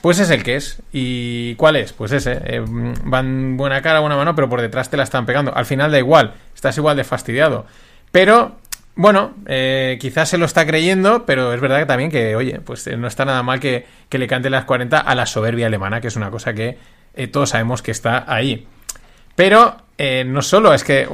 pues es el que es. ¿Y cuál es? Pues ese. Eh, van buena cara, buena mano, pero por detrás te la están pegando. Al final da igual, estás igual de fastidiado. Pero bueno, eh, quizás se lo está creyendo, pero es verdad que también que, oye, pues eh, no está nada mal que, le cante las 40 a la soberbia alemana, que es una cosa que todos sabemos que está ahí. Pero no solo es que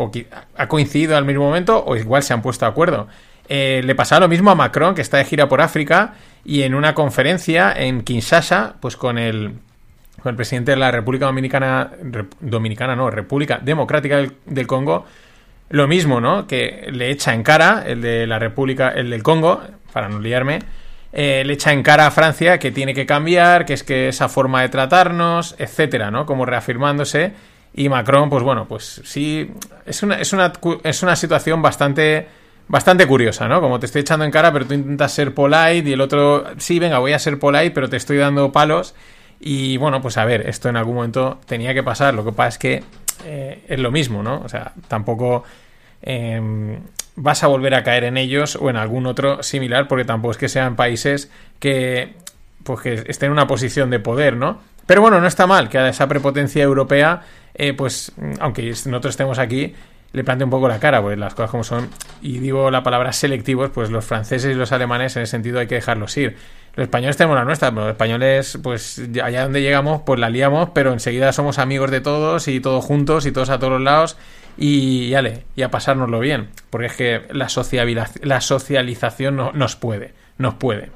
ha coincidido al mismo momento, o igual se han puesto de acuerdo. le pasa lo mismo a Macron, que está de gira por África, y en una conferencia en Kinshasa, pues con el, con el presidente de la República Dominicana, Dominicana no, República Democrática del Congo, lo mismo, ¿no? Que le echa en cara, el de la República, el del Congo, para no liarme, eh, le echa en cara a Francia que tiene que cambiar, que es que esa forma de tratarnos, etcétera, ¿no? Como reafirmándose. Y Macron, pues bueno, pues sí, es una, es una, es una situación bastante, bastante curiosa, ¿no? Como te estoy echando en cara, pero tú intentas ser polite y el otro, sí, venga, voy a ser polite, pero te estoy dando palos. Y bueno, pues a ver, esto en algún momento tenía que pasar. Lo que pasa es que eh, es lo mismo, ¿no? O sea, tampoco em, vas a volver a caer en ellos o en algún otro similar, porque tampoco es que sean países que, pues que estén en una posición de poder, ¿no? Pero bueno, no está mal que a esa prepotencia europea, eh, pues, aunque nosotros estemos aquí, le plante un poco la cara, pues las cosas como son. Y digo la palabra selectivos, pues los franceses y los alemanes en ese sentido hay que dejarlos ir. Los españoles tenemos la nuestra, pero los españoles, pues allá donde llegamos, pues la liamos, pero enseguida somos amigos de todos y todos juntos y todos a todos los lados y, ale, y a pasárnoslo bien, porque es que la, la socialización no, nos puede, nos puede.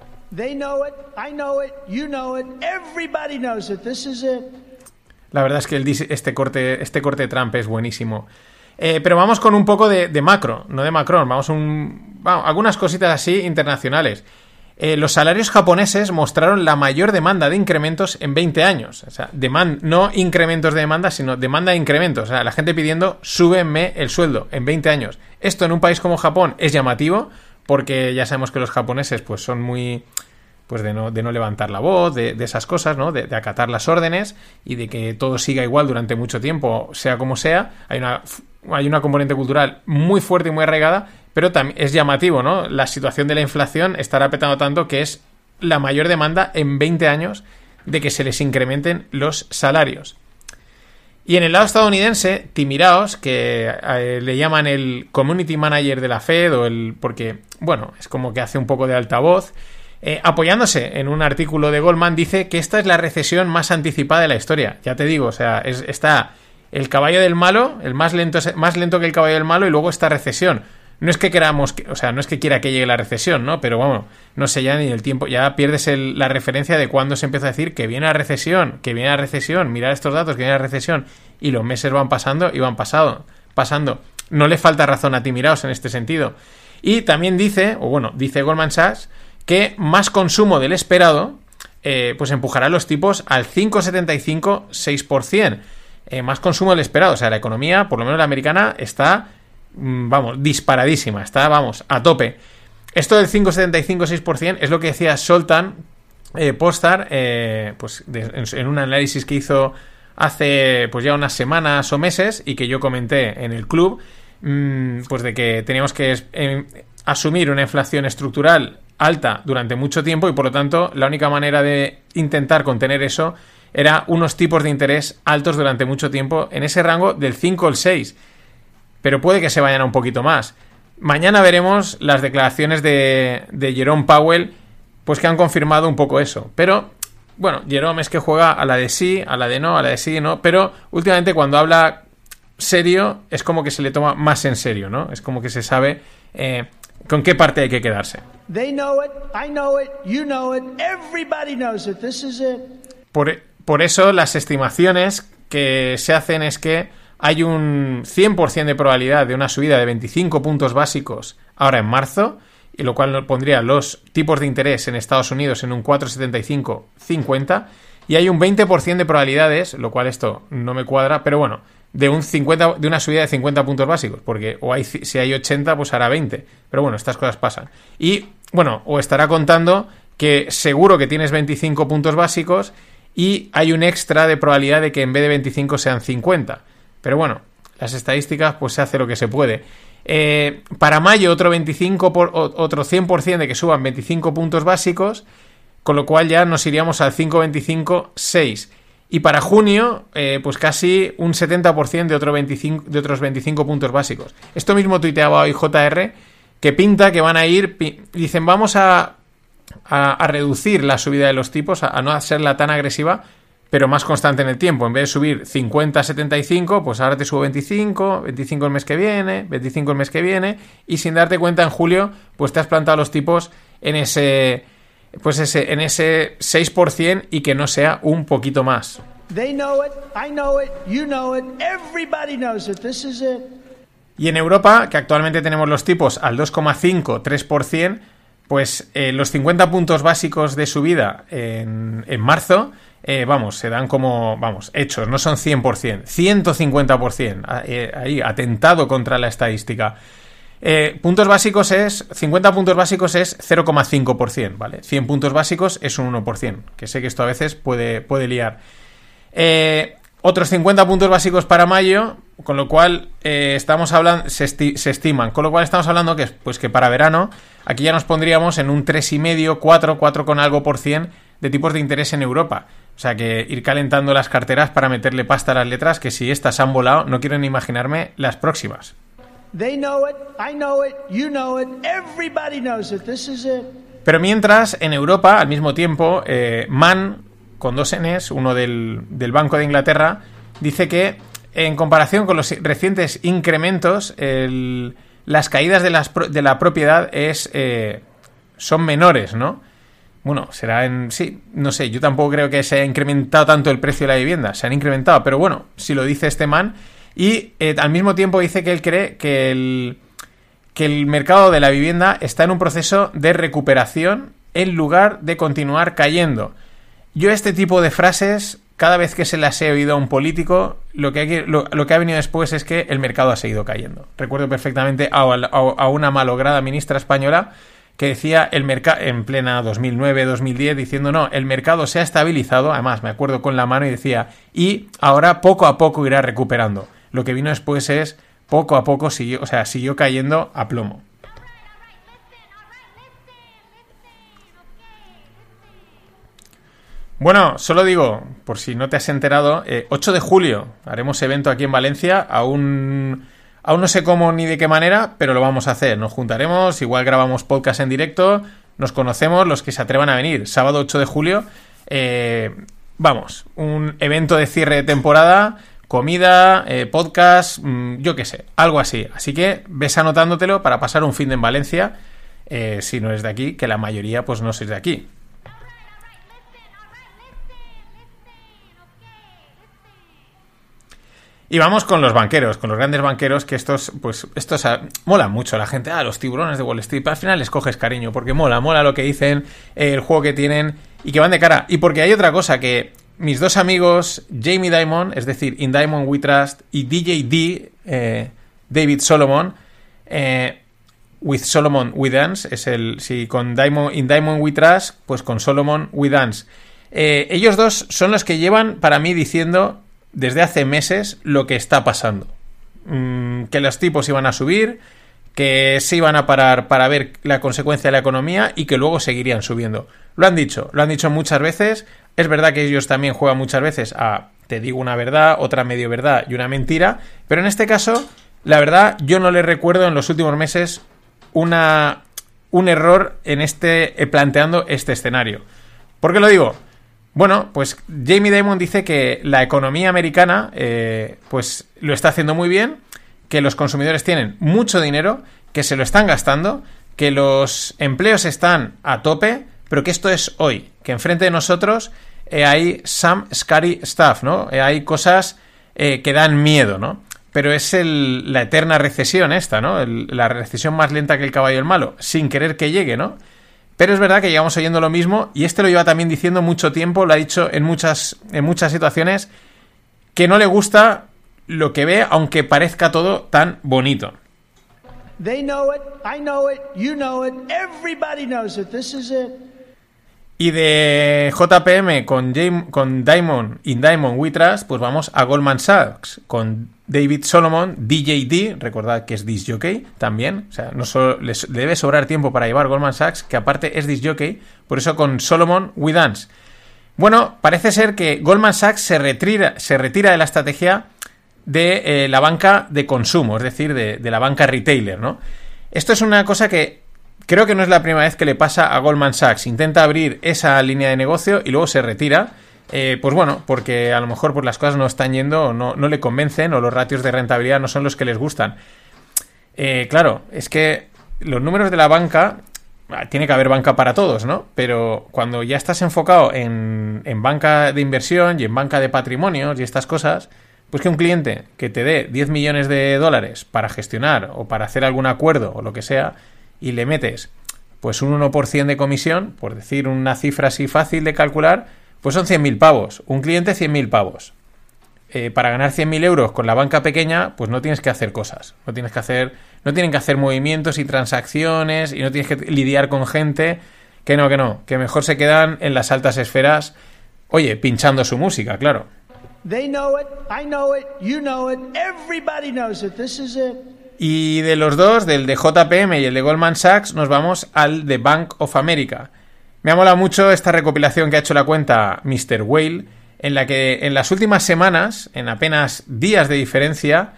La verdad es que el, este, corte, este corte Trump es buenísimo. Eh, pero vamos con un poco de, macro, no de Macron. Vamos un. algunas cositas así internacionales. Eh, los salarios japoneses mostraron la mayor demanda de incrementos en 20 años. O sea, no incrementos de demanda, sino demanda de incrementos. O sea, la gente pidiendo, súbenme el sueldo en 20 años. Esto en un país como Japón es llamativo, porque ya sabemos que los japoneses pues son muy pues de no, de no levantar la voz, de, esas cosas, ¿no? De, acatar las órdenes y de que todo siga igual durante mucho tiempo, sea como sea. Hay una, hay una componente cultural muy fuerte y muy arraigada, pero también es llamativo, ¿no? La situación de la inflación estará petando tanto que es la mayor demanda en 20 años de que se les incrementen los salarios. Y en el lado estadounidense, Timiraos, que eh, le llaman el community manager de la Fed, o el. porque, bueno, es como que hace un poco de altavoz. Eh, apoyándose en un artículo de Goldman, dice que esta es la recesión más anticipada de la historia. Ya te digo, o sea, está el caballo del malo, el más lento, más lento que el caballo del malo, y luego esta recesión. No es que queramos, o sea, no es que quiera que llegue la recesión, ¿no? Pero bueno, no sé ya ni el tiempo, ya pierdes la referencia de cuando se empieza a decir que viene la recesión, que viene la recesión, mirar estos datos, que viene la recesión, y los meses van pasando y van pasado, pasando. No le falta razón a ti, miraos en este sentido. Y también dice, o bueno, dice Goldman Sachs, que más consumo del esperado, eh, pues empujará los tipos al 5,75-6%. Eh, más consumo del esperado. O sea, la economía, por lo menos la americana, está, mm, vamos, disparadísima. Está, vamos, a tope. Esto del 5,75-6% es lo que decía Soltan eh, Postar, pues en, un análisis que hizo hace pues ya unas semanas o meses y que yo comenté en el club, mm, pues de que teníamos que asumir una inflación estructural alta durante mucho tiempo y por lo tanto la única manera de intentar contener eso era unos tipos de interés altos durante mucho tiempo en ese rango del 5 al 6. Pero puede que se vayan a un poquito más. Mañana veremos las declaraciones de, de Jerome Powell, pues que han confirmado un poco eso. Pero, bueno, Jerome es que juega a la de sí, a la de no, a la de sí, no. Pero últimamente cuando habla serio es como que se le toma más en serio, ¿no? Es como que se sabe eh, con qué parte hay que quedarse. Por, por eso las estimaciones que se hacen es que hay un 100% de probabilidad de una subida de 25 puntos básicos ahora en marzo, y lo cual pondría los tipos de interés en Estados Unidos en un 4,75-50, y hay un 20% de probabilidades, lo cual esto no me cuadra, pero bueno, de un 50 de una subida de 50 puntos básicos, porque o hay si hay 80 pues hará 20, pero bueno, estas cosas pasan. Y bueno, o estará contando que seguro que tienes 25 puntos básicos y hay un extra de probabilidad de que en vez de 25 sean 50. Pero bueno, las estadísticas pues se hace lo que se puede. Eh, para mayo otro 25 por, otro 100% de que suban 25 puntos básicos, con lo cual ya nos iríamos al 5.25 6 y para junio, eh, pues casi un 70% de, otro 25, de otros 25 puntos básicos. Esto mismo tuiteaba hoy JR, que pinta que van a ir, dicen, vamos a, a, reducir la subida de los tipos, a, no hacerla tan agresiva, pero más constante en el tiempo. En vez de subir 50 a 75, pues ahora te subo 25, 25 el mes que viene, 25 el mes que viene, y sin darte cuenta en julio, pues te has plantado los tipos en ese pues ese, en ese 6% y que no sea un poquito más. Y en Europa, que actualmente tenemos los tipos al 2,5-3%, pues eh, los 50 puntos básicos de subida en, en marzo, eh, vamos, se dan como, vamos, hechos, no son 100%, 150%, eh, ahí, atentado contra la estadística. Eh, puntos básicos es, 50 puntos básicos es 0,5%, ¿vale? 100 puntos básicos es un 1%, que sé que esto a veces puede, puede liar. Eh, otros 50 puntos básicos para mayo, con lo cual eh, estamos hablando, se, esti- se estiman, con lo cual estamos hablando que, pues que para verano aquí ya nos pondríamos en un 3,5, 4, 4 con algo por cien de tipos de interés en Europa. O sea que ir calentando las carteras para meterle pasta a las letras, que si estas han volado, no quiero ni imaginarme las próximas. Pero mientras, en Europa, al mismo tiempo, eh, Mann, con dos Ns, uno del, del Banco de Inglaterra, dice que en comparación con los recientes incrementos, las caídas de la propiedad es, eh, son menores, ¿no? Bueno, será en... Sí, no sé, yo tampoco creo que se haya incrementado tanto el precio de la vivienda, se han incrementado, pero bueno, si lo dice este man, y eh, al mismo tiempo dice que él cree que el, que el mercado de la vivienda está en un proceso de recuperación en lugar de continuar cayendo. Yo este tipo de frases, cada vez que se las he oído a un político, lo que, lo, que ha venido después es que el mercado ha seguido cayendo. Recuerdo perfectamente a, a- a una malograda ministra española que decía el mercado en plena 2009-2010 diciendo no, el mercado se ha estabilizado, además me acuerdo con la mano y decía y ahora poco a poco irá recuperando. Lo que vino después es poco a poco siguió, o sea, siguió cayendo a plomo. Bueno, solo digo, por si no te has enterado, eh, 8 de julio haremos evento aquí en Valencia, aún, aún no sé cómo ni de qué manera, pero lo vamos a hacer. Nos juntaremos, igual grabamos podcast en directo, nos conocemos los que se atrevan a venir. Sábado 8 de julio, eh, vamos, un evento de cierre de temporada, comida, eh, podcast, mm, yo qué sé, algo así. Así que ves anotándotelo para pasar un fin de en Valencia, eh, si no eres de aquí, que la mayoría pues no sois de aquí. Y vamos con los banqueros, con los grandes banqueros, que estos, pues, estos ah, mola mucho la gente. Ah, los tiburones de Wall Street. Al final les coges cariño, porque mola, mola lo que dicen, eh, el juego que tienen y que van de cara. Y porque hay otra cosa que mis dos amigos, Jamie Dimon, es decir, In Diamond We Trust, y DJ D, eh, David Solomon, eh, With Solomon We Dance, es el, si con Diamond, In Diamond We Trust, pues con Solomon We Dance. Ellos dos son los que llevan para mí diciendo desde hace meses lo que está pasando. Mm, que los tipos iban a subir, que se iban a parar para ver la consecuencia de la economía y que luego seguirían subiendo. Lo han dicho, lo han dicho muchas veces. Es verdad que ellos también juegan muchas veces a te digo una verdad, otra medio verdad y una mentira, pero en este caso, la verdad, yo no le recuerdo en los últimos meses una, un error en este eh, planteando este escenario. ¿Por qué lo digo? Bueno, pues Jamie Dimon dice que la economía americana eh, pues lo está haciendo muy bien, que los consumidores tienen mucho dinero, que se lo están gastando, que los empleos están a tope, pero que esto es hoy, que enfrente de nosotros eh, hay some scary stuff, ¿no? Eh, hay cosas que dan miedo, ¿no? Pero es el, la eterna recesión esta, ¿no? El- la recesión más lenta que el caballo del malo, sin querer que llegue, ¿no? Pero es verdad que llevamos oyendo lo mismo y este lo lleva también diciendo mucho tiempo, lo ha dicho en muchas, en muchas situaciones, que no le gusta lo que ve, aunque parezca todo tan bonito. Y de JPM con, Jam- con Diamond, In Diamond We Trust, pues vamos a Goldman Sachs con David Solomon, DJD, recordad que es disc jockey también, o sea, no solo les le debe sobrar tiempo para llevar Goldman Sachs, que aparte es disc jockey, por eso con Solomon We Dance. Bueno, parece ser que Goldman Sachs se retira, se retira de la estrategia de eh, la banca de consumo, es decir, de, de la banca retailer, ¿no? Esto es una cosa que creo que no es la primera vez que le pasa a Goldman Sachs. Intenta abrir esa línea de negocio y luego se retira. Eh, pues bueno, porque a lo mejor pues las cosas no están yendo, no, no le convencen, o los ratios de rentabilidad no son los que les gustan. Eh, claro, es que los números de la banca, ah, tiene que haber banca para todos, ¿no? Pero cuando ya estás enfocado en, en banca de inversión y en banca de patrimonios y estas cosas, Pues que un cliente que te dé 10 millones de dólares para gestionar o para hacer algún acuerdo o lo que sea y le metes pues un 1% de comisión, por decir una cifra así fácil de calcular, pues son 100.000 pavos. Un cliente 100.000 pavos. Eh, para ganar 100.000 euros con la banca pequeña, pues no tienes que hacer cosas. No tienes que hacer, no tienen que hacer movimientos y transacciones y no tienes que lidiar con gente. Que no, que no, que mejor se quedan en las altas esferas, oye, pinchando su música, claro. Y de los dos, del de JPM y el de Goldman Sachs, nos vamos al de Bank of America. Me ha molado mucho esta recopilación que ha hecho la cuenta Mr. Whale, en la que en las últimas semanas, en apenas días de diferencia,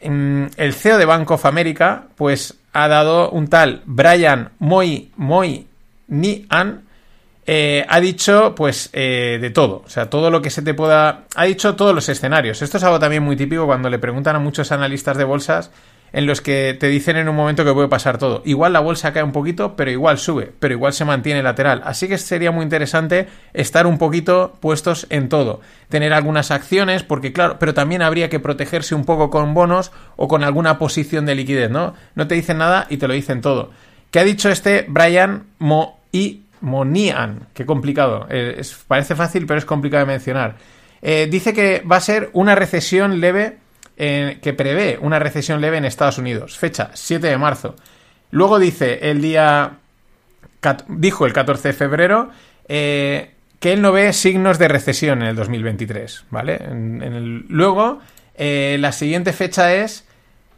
el CEO de Bank of America, pues ha dado un tal Brian Moy Moy Nian, eh, ha dicho pues eh, de todo, o sea, todo lo que se te pueda... Ha dicho todos los escenarios. Esto es algo también muy típico cuando le preguntan a muchos analistas de bolsas en los que te dicen en un momento que puede pasar todo. Igual la bolsa cae un poquito, pero igual sube, pero igual se mantiene lateral. Así que sería muy interesante estar un poquito puestos en todo. Tener algunas acciones, porque claro, pero también habría que protegerse un poco con bonos o con alguna posición de liquidez, ¿no? No te dicen nada y te lo dicen todo. ¿Qué ha dicho este Brian Mo y Monian? Qué complicado. Eh, parece fácil, pero es complicado de mencionar. Eh, dice que va a ser una recesión leve que prevé una recesión leve en Estados Unidos. Fecha 7 de marzo. Luego dice el día. Dijo el 14 de febrero eh, que él no ve signos de recesión en el 2023. ¿Vale? luego, eh, la siguiente fecha es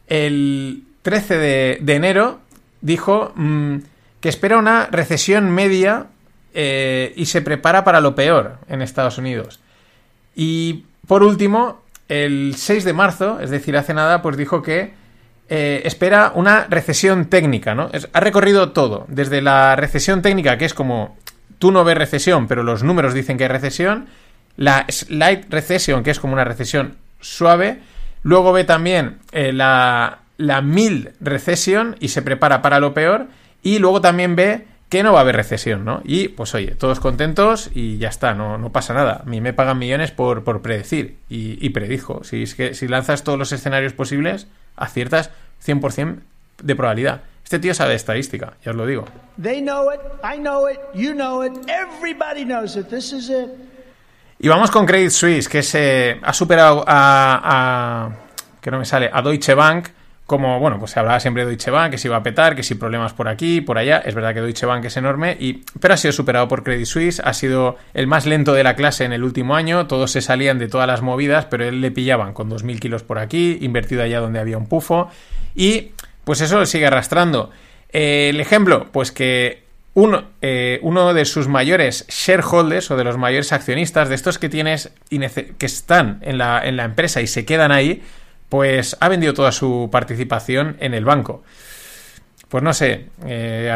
el 13 de, enero. Dijo mm, que espera una recesión media eh, y se prepara para lo peor en Estados Unidos. Y por último, el 6 de marzo, es decir, hace nada, pues dijo que eh, espera una recesión técnica, ¿no? ha recorrido todo, desde la recesión técnica, que es como tú no ves recesión, pero los números dicen que hay recesión, la slight recession, que es como una recesión suave, luego ve también eh, la, la mild recession y se prepara para lo peor, y luego también ve que no va a haber recesión, ¿no? Y pues oye, todos contentos y ya está, no, no pasa nada. A mí me pagan millones por, por predecir y, predijo. Si es que si lanzas todos los escenarios posibles, aciertas 100% de probabilidad. Este tío sabe de estadística, ya os lo digo. Y vamos con Credit Suisse, que se ha superado a, a que no me sale, a Deutsche Bank como, bueno, pues se hablaba siempre de Deutsche Bank, que se iba a petar, que si problemas por aquí, por allá. Es verdad que Deutsche Bank es enorme, y, pero ha sido superado por Credit Suisse, ha sido el más lento de la clase en el último año, todos se salían de todas las movidas, pero él le pillaban con 2.000 kilos por aquí, invertido allá donde había un pufo, y pues eso lo sigue arrastrando. Eh, el ejemplo, pues que uno, eh, uno, de sus mayores shareholders o de los mayores accionistas, de estos que tienes que están en la, en la empresa y se quedan ahí, pues ha vendido toda su participación en el banco. Pues no sé, eh,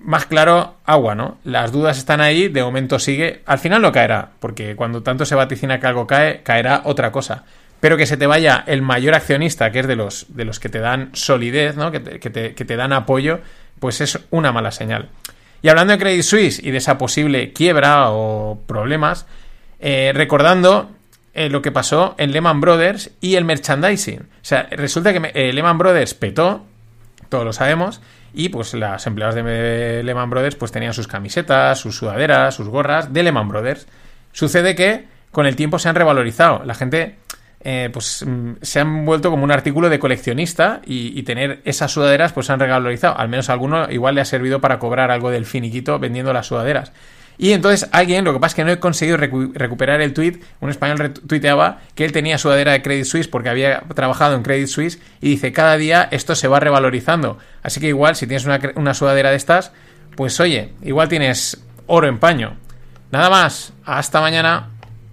más claro, agua, ¿no? Las dudas están ahí, de momento sigue. Al final no caerá, porque cuando tanto se vaticina que algo cae, caerá otra cosa. Pero que se te vaya el mayor accionista, que es de los, de los que te dan solidez, ¿no? Que te, dan apoyo, pues es una mala señal. Y hablando de Credit Suisse y de esa posible quiebra o problemas, eh, recordando eh, lo que pasó en Lehman Brothers y el merchandising. O sea, resulta que eh, Lehman Brothers petó, todos lo sabemos, y pues las empleadas de Lehman Brothers pues tenían sus camisetas, sus sudaderas, sus gorras de Lehman Brothers. Sucede que con el tiempo se han revalorizado. La gente eh, pues mm, se han vuelto como un artículo de coleccionista y, tener esas sudaderas pues se han revalorizado. Al menos a alguno igual le ha servido para cobrar algo del finiquito vendiendo las sudaderas. Y entonces alguien, lo que pasa es que no he conseguido recuperar el tweet, un español tuiteaba que él tenía sudadera de Credit Suisse porque había trabajado en Credit Suisse y dice, cada día esto se va revalorizando. Así que igual, si tienes una, una sudadera de estas, pues oye, igual tienes oro en paño. Nada más, hasta mañana.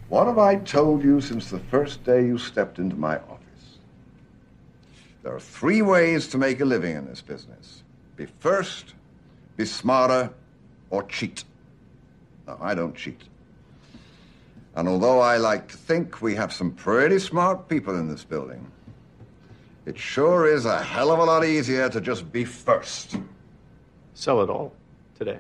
What have I told you since the first day you stepped into my office? There are three ways to make a living in this business. Be first, be smarter, or cheat. No, I don't cheat. And although I like to think we have some pretty smart people in this building, it sure is a hell of a lot easier to just be first. Sell it all today.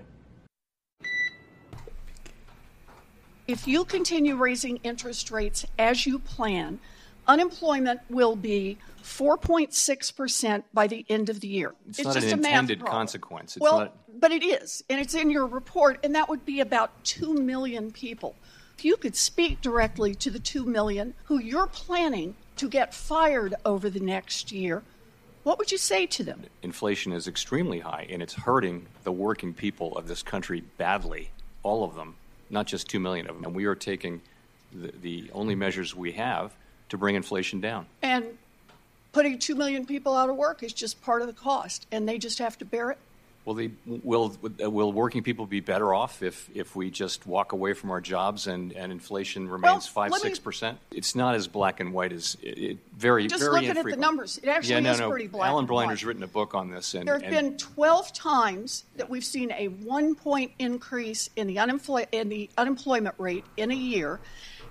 If you continue raising interest rates as you plan, unemployment will be 4.6% by the end of the year. It's, not an a math intended problem. consequence. It's well, not- but it is, and it's in your report, and that would be about 2 million people. If you could speak directly to the 2 million who you're planning to get fired over the next year, what would you say to them? inflation is extremely high and it's hurting the working people of this country badly, all of them, not just 2 million of them. And we are taking the, the only measures we have to bring inflation down. And putting 2 million people out of work is just part of the cost, and they just have to bear it? Will, they, will, will working people be better off if, if we just walk away from our jobs and, and inflation remains Well, five six percent? It's not as black and white as it, it very, Just very looking at the numbers, it actually yeah, no, is no. pretty black Alan and white. Blinder's written a book on this. And, There have and been 12 times that we've seen a one point increase in the, unemploy- in the unemployment rate in a year.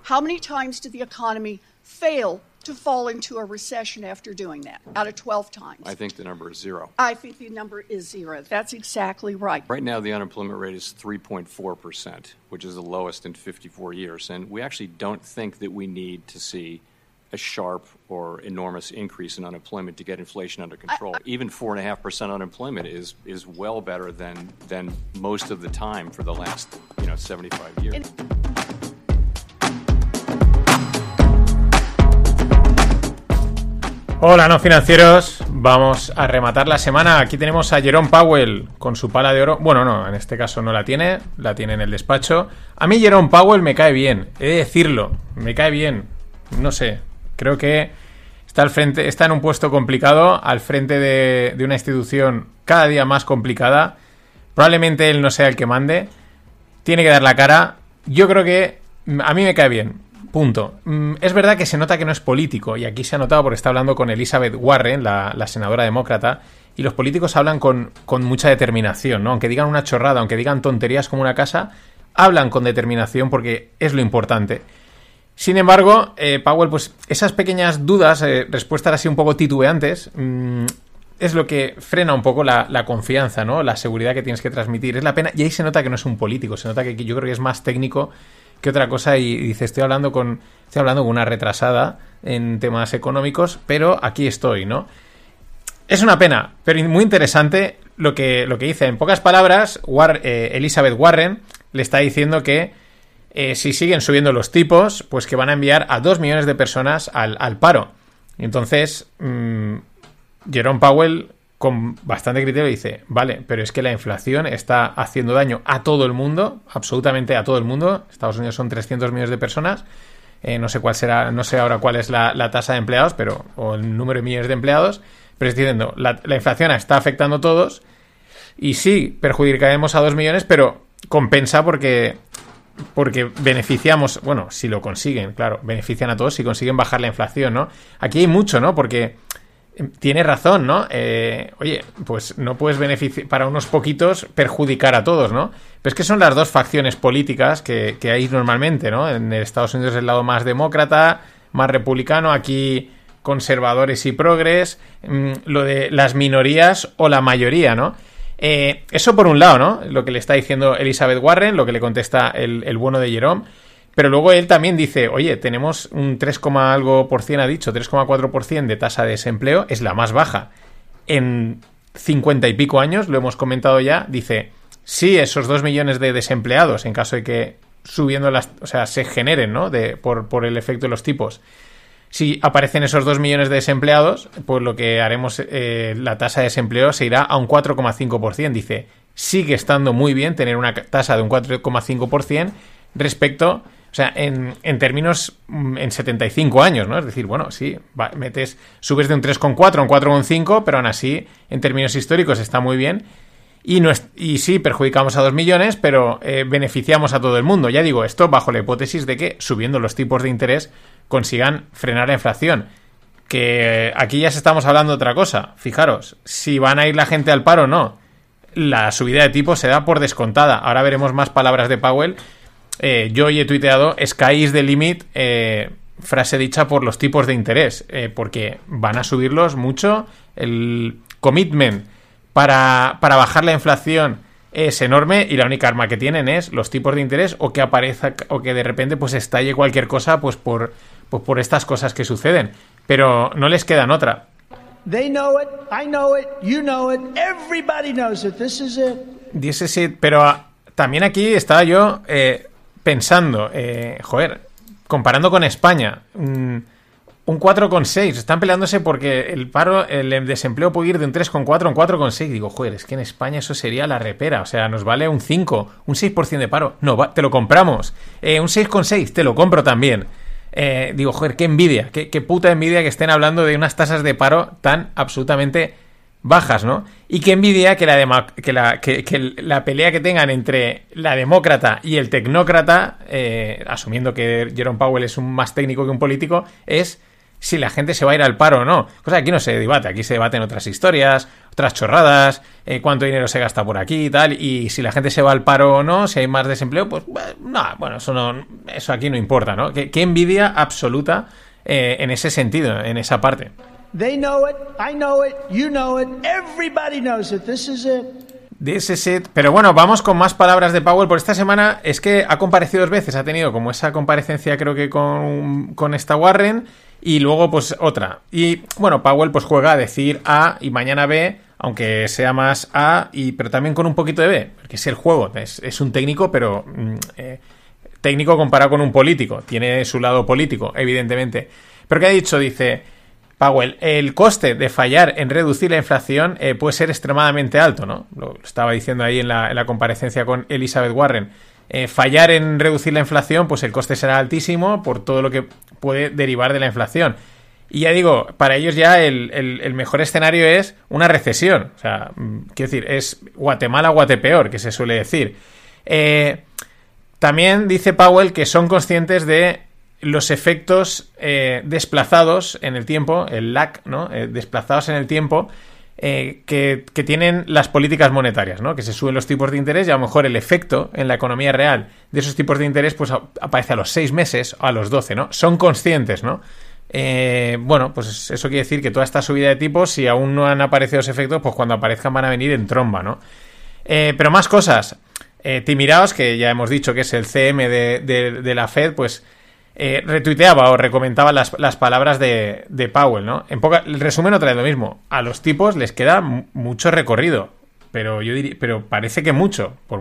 How many times did the economy fail to fall into a recession after doing that? Out of 12 times. I think the number is zero. I think the number is zero. That's exactly right. Right now, the unemployment rate is 3.4%, which is the lowest in 54 years. And we actually don't think that we need to see a sharp or enormous increase in unemployment to get inflation under control. Even 4.5% unemployment is, is well better than, than most of the time for the last you know, 75 years. Hola, no financieros. Vamos a rematar la semana. Aquí tenemos a Jerome Powell con su pala de oro. Bueno, no, en este caso no la tiene, la tiene en el despacho. A mí Jerome Powell me cae bien, he de decirlo, me cae bien. No sé, creo que está al frente, está en un puesto complicado, al frente de, de una institución cada día más complicada. Probablemente él no sea el que mande. Tiene que dar la cara. Yo creo que a mí me cae bien. Punto. Mm, Es verdad que se nota que no es político, y aquí se ha notado porque está hablando con Elizabeth Warren, la, senadora demócrata, y los políticos hablan con, con mucha determinación, ¿no? Aunque digan una chorrada, aunque digan tonterías como una casa, hablan con determinación porque es lo importante. Sin embargo, eh, Powell, pues esas pequeñas dudas, eh, respuestas así un poco titubeantes, mm, es lo que frena un poco la confianza, ¿no? La seguridad que tienes que transmitir. Es la pena, y ahí se nota que no es un político, se nota que yo creo que es más técnico que otra cosa y dice, estoy hablando con estoy hablando con una retrasada en temas económicos, pero aquí estoy, ¿no? Es una pena, pero muy interesante lo que, lo que dice. En pocas palabras, eh, Elizabeth Warren le está diciendo que eh, si siguen subiendo los tipos, pues que van a enviar a dos millones de personas al, al paro. Entonces, mm, Jerome Powell, con bastante criterio, dice, vale, pero es que la inflación está haciendo daño a todo el mundo, absolutamente a todo el mundo. Estados Unidos son 300 millones de personas. Eh, no sé cuál será, no sé ahora cuál es la, tasa de empleados, pero, o el número de millones de empleados, pero estoy diciendo, la, la inflación está afectando a todos y sí, perjudicaremos a dos millones, pero compensa porque porque beneficiamos, bueno, si lo consiguen, claro, benefician a todos si consiguen bajar la inflación, ¿no? Aquí hay mucho, ¿no? Porque tiene razón, ¿no? Eh, oye, pues no puedes beneficiar para unos poquitos perjudicar a todos, ¿no? Pero es que son las dos facciones políticas que, que hay normalmente, ¿no? En Estados Unidos es el lado más demócrata, más republicano, aquí conservadores y progres, mm, lo de las minorías o la mayoría, ¿no? Eh, eso por un lado, ¿no? Lo que le está diciendo Elizabeth Warren, lo que le contesta el, el bueno de Jerome. Pero luego él también dice, oye, tenemos un 3, algo por cien, ha dicho, 3,4% de tasa de desempleo, es la más baja. En 50 y pico años, lo hemos comentado ya, dice, sí, esos 2 millones de desempleados, en caso de que subiendo las, o sea, se generen, ¿no? De, por, por el efecto de los tipos. Si aparecen esos 2 millones de desempleados, pues lo que haremos, eh, la tasa de desempleo se irá a un 4,5%. Dice, sigue estando muy bien tener una tasa de un 4,5% respecto, o sea, en, en términos, mm, en 75 años, ¿no? Es decir, bueno, sí, metes, subes de un 3,4 a un 4,5, pero aún así, en términos históricos está muy bien. Y, no es- y sí, perjudicamos a 2 millones, pero eh, beneficiamos a todo el mundo. Ya digo, esto bajo la hipótesis de que subiendo los tipos de interés consigan frenar la inflación. Que aquí ya se estamos hablando de otra cosa. Fijaros, si van a ir la gente al paro o no. La subida de tipos se da por descontada. Ahora veremos más palabras de Powell. Eh, yo hoy he tuiteado Sky is the limit, eh, frase dicha por los tipos de interés, eh, porque van a subirlos mucho. El commitment para, para bajar la inflación es enorme y la única arma que tienen es los tipos de interés o que aparezca o que de repente pues estalle cualquier cosa pues por pues por estas cosas que suceden, pero no les quedan otra. They know it, I know it, you know it, everybody knows it. This is it. Dice sí, pero ah, también aquí estaba yo eh, pensando, eh, joder, comparando con España, mm, un 4,6. Están peleándose porque el paro, el desempleo puede ir de un 3,4 a un 4,6. Digo, joder, es que en España eso sería la repera. O sea, nos vale un 5, un 6% de paro. No, va- te lo compramos. Eh, un 6,6, te lo compro también. Eh, digo, joder, qué envidia, qué, qué puta envidia que estén hablando de unas tasas de paro tan absolutamente bajas, ¿no? Y qué envidia que la, que la, que- que la pelea que tengan entre la demócrata y el tecnócrata, eh, asumiendo que Jerome Powell es un más técnico que un político, es si la gente se va a ir al paro o no. Cosa que aquí no se debate, aquí se debaten otras historias, otras chorradas, eh, cuánto dinero se gasta por aquí y tal, y si la gente se va al paro o no, si hay más desempleo, pues no, bueno, eso, no, eso aquí no importa, ¿no? Qué, qué envidia absoluta eh, en ese sentido, en esa parte. They know it, I know it, you know it, everybody knows it. This is it. De ese set. Pero bueno, vamos con más palabras de Powell. Por esta semana es que ha comparecido dos veces. Ha tenido como esa comparecencia, creo que con, con esta Warren. Y luego, pues otra. Y bueno, Powell pues juega a decir A y mañana B. Aunque sea más A, y, pero también con un poquito de B. Porque es el juego. Es, es un técnico, pero. mm, eh, técnico comparado con un político. Tiene su lado político, evidentemente. Pero ¿qué ha dicho? Dice. Powell, el coste de fallar en reducir la inflación eh, puede ser extremadamente alto, ¿no? Lo estaba diciendo ahí en la, en la comparecencia con Elizabeth Warren. Eh, fallar en reducir la inflación, pues el coste será altísimo por todo lo que puede derivar de la inflación. Y ya digo, para ellos ya el mejor escenario es una recesión. O sea, mm, quiero decir, es Guatemala, Guatepeor, que se suele decir. Eh, también dice Powell que son conscientes de los efectos eh, desplazados en el tiempo, el lag, ¿no? Eh, desplazados en el tiempo, eh, que, tienen las políticas monetarias, ¿no? Que se suben los tipos de interés y a lo mejor el efecto en la economía real de esos tipos de interés pues aparece a los seis meses o a los 12, ¿no? Son conscientes, ¿no? Bueno, pues eso quiere decir que toda esta subida de tipos, si aún no han aparecido esos efectos, pues cuando aparezcan van a venir en tromba, ¿no? Pero más cosas. Eh, Timiraos, que ya hemos dicho que es el CM de la Fed, pues eh, retuiteaba o recomentaba las, las palabras de, de Powell, ¿no? En poca, el resumen otra vez lo mismo. A los tipos les queda mu- mucho recorrido. Pero yo diría, pero parece que mucho. Por-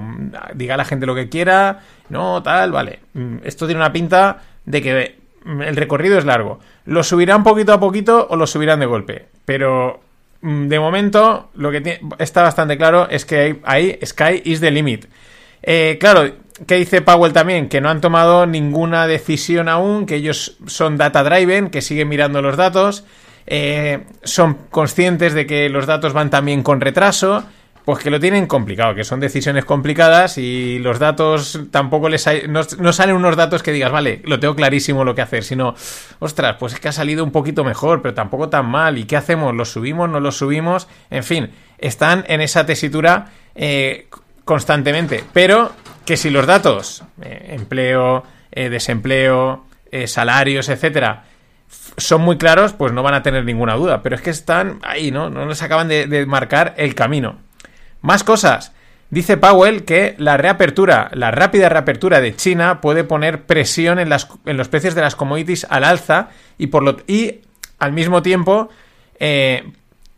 diga la gente lo que quiera, no, tal, vale. Mm, Esto tiene una pinta de que mm, el recorrido es largo. Lo subirán poquito a poquito o lo subirán de golpe. Pero mm, de momento lo que está bastante claro es que ahí sky is the limit. Eh, claro, ¿qué dice Powell también? Que no han tomado ninguna decisión aún, que ellos son data driven, que siguen mirando los datos, eh, son conscientes de que los datos van también con retraso, pues que lo tienen complicado, que son decisiones complicadas y los datos tampoco les hay, no, salen unos datos que digas, vale, lo tengo clarísimo lo que hacer, sino, ostras, pues es que ha salido un poquito mejor, pero tampoco tan mal, ¿y qué hacemos? ¿Lo subimos? ¿No lo subimos? En fin, están en esa tesitura eh, constantemente, pero que si los datos, eh, empleo, eh, desempleo, eh, salarios, etcétera, son muy claros, pues no van a tener ninguna duda. Pero es que están ahí, ¿no? No les acaban de, marcar el camino. Más cosas. Dice Powell que la reapertura, la rápida reapertura de China puede poner presión en, las, en los precios de las commodities al alza y, por lo, y al mismo tiempo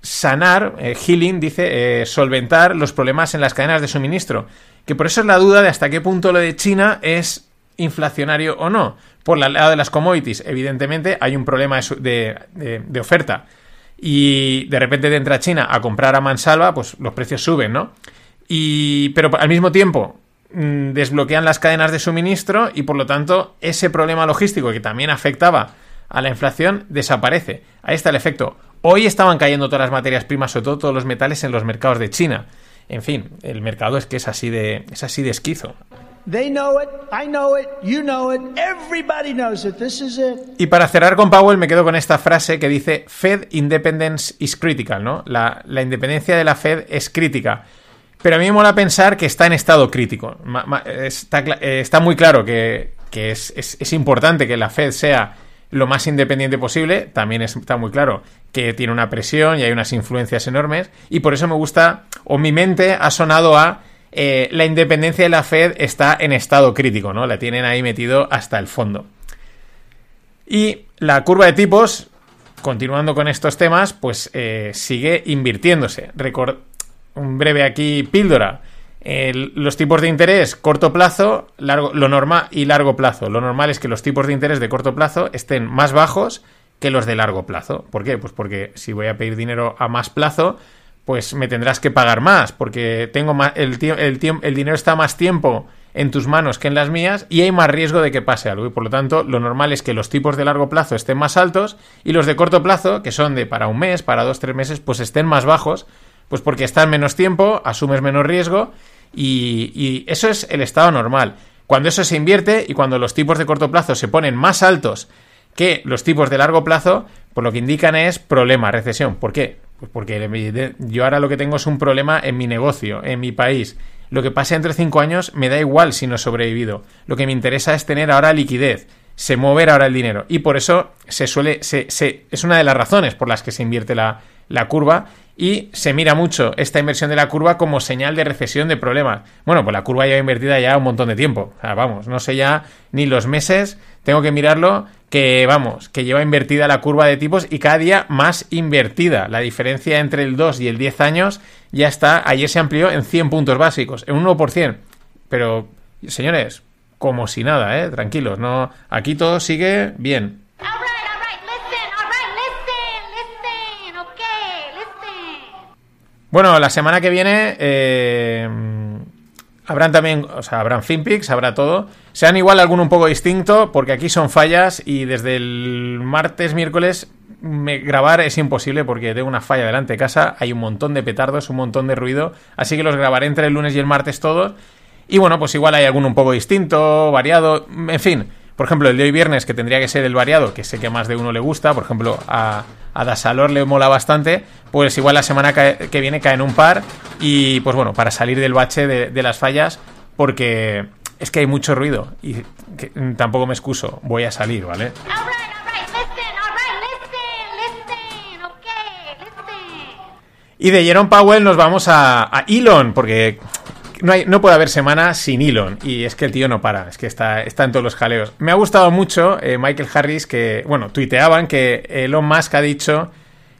sanar, healing, dice, solventar los problemas en las cadenas de suministro. Que por eso es la duda de hasta qué punto lo de China es inflacionario o no. Por el lado de las commodities, evidentemente hay un problema de, de- oferta. Y de repente te entra China a comprar a mansalva, pues los precios suben, ¿no? Y, pero al mismo tiempo mm, desbloquean las cadenas de suministro y por lo tanto ese problema logístico que también afectaba a la inflación desaparece. Ahí está el efecto. Hoy estaban cayendo todas las materias primas, sobre todo todos los metales en los mercados de China. En fin, el mercado es que es así de, es así de esquizo. Y para cerrar con Powell me quedo con esta frase que dice Fed independence is critical, ¿no? La, la independencia de la Fed es crítica. Pero a mí me mola pensar que está en estado crítico. Ma- ma- está, eh, está muy claro que, que es, es- es importante que la Fed sea lo más independiente posible. También es- está muy claro que tiene una presión y hay unas influencias enormes. Y por eso me gusta, o mi mente ha sonado a eh, la independencia de la Fed está en estado crítico, ¿no? La tienen ahí metido hasta el fondo. Y la curva de tipos, continuando con estos temas, pues eh, sigue invirtiéndose. Record un breve aquí píldora. los tipos de interés corto plazo, largo, lo normal y largo plazo. Lo normal es que los tipos de interés de corto plazo estén más bajos que los de largo plazo. ¿Por qué? Pues porque si voy a pedir dinero a más plazo, pues me tendrás que pagar más, porque tengo más, el, el, dinero está más tiempo en tus manos que en las mías y hay más riesgo de que pase algo. Y por lo tanto, lo normal es que los tipos de largo plazo estén más altos y los de corto plazo, que son de para un mes, para dos, tres meses, pues estén más bajos, pues porque están menos tiempo, asumes menos riesgo y eso es el estado normal. Cuando eso se invierte y cuando los tipos de corto plazo se ponen más altos que los tipos de largo plazo, pues lo que indican es problema, recesión. ¿Por qué? Pues porque yo ahora lo que tengo es un problema en mi negocio, en mi país. Lo que pase entre cinco años me da igual si no he sobrevivido. Lo que me interesa es tener ahora liquidez, se mover ahora el dinero. Y por eso se suele, es una de las razones por las que se invierte la, la curva y se mira mucho esta inversión de la curva como señal de recesión de problemas. Bueno, pues la curva ya invertida ya un montón de tiempo. O sea, vamos, no sé ya ni los meses, tengo que mirarlo que vamos, que lleva invertida la curva de tipos y cada día más invertida. La diferencia entre el 2 y el 10 años ya está, ayer se amplió en 100 puntos básicos, en un 1%. Pero, señores, como si nada, ¿eh? Tranquilos, no, aquí todo sigue bien. Bueno, la semana que viene eh, habrán también, o sea, habrán FinPix, habrá todo. Sean igual alguno un poco distinto, porque aquí son fallas y desde el martes, miércoles, me, grabar es imposible porque tengo una falla delante de casa, hay un montón de petardos, un montón de ruido, así que los grabaré entre el lunes y el martes todos. Y bueno, pues igual hay alguno un poco distinto, variado, en fin. Por ejemplo, el de hoy viernes, que tendría que ser el variado, que sé que a más de uno le gusta, por ejemplo, a, a Dasalor le mola bastante, pues igual la semana que viene caen un par y pues bueno, para salir del bache de, las fallas, porque es que hay mucho ruido y tampoco me excuso, voy a salir, ¿vale? Y de Jerome Powell nos vamos a, a Elon, porque no, hay, no puede haber semana sin Elon. Y es que el tío no para, es que está, está en todos los jaleos. Me ha gustado mucho eh, Michael Harris que, bueno, tuiteaban que Elon Musk ha dicho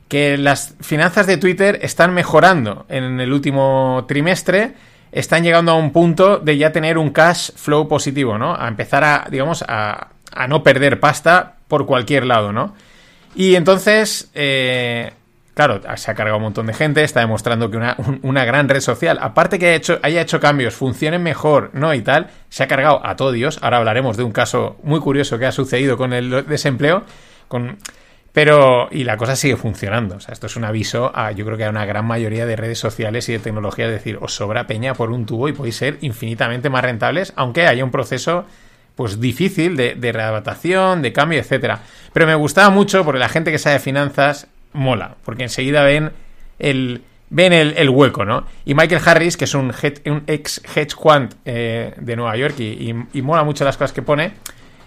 que las finanzas de Twitter están mejorando en el último trimestre. Están llegando a un punto de ya tener un cash flow positivo, ¿no? A empezar a, digamos, a, a no perder pasta por cualquier lado, ¿no? Y entonces, eh, Claro, se ha cargado un montón de gente, está demostrando que una, gran red social, aparte que haya hecho, haya hecho cambios, funcione mejor, ¿no? Y tal, se ha cargado a todo Dios. Ahora hablaremos de un caso muy curioso que ha sucedido con el desempleo, con... Pero, y la cosa sigue funcionando. O sea, esto es un aviso a, yo creo que a una gran mayoría de redes sociales y de tecnología, es decir, os sobra peña por un tubo y podéis ser infinitamente más rentables, aunque haya un proceso pues difícil de, de readaptación, de cambio, etcétera. Pero me gustaba mucho porque la gente que sabe finanzas mola, porque enseguida ven el, ven el, hueco, ¿no? Y Michael Harris, que es un, ex hedge quant eh, de Nueva York y, y, mola mucho las cosas que pone,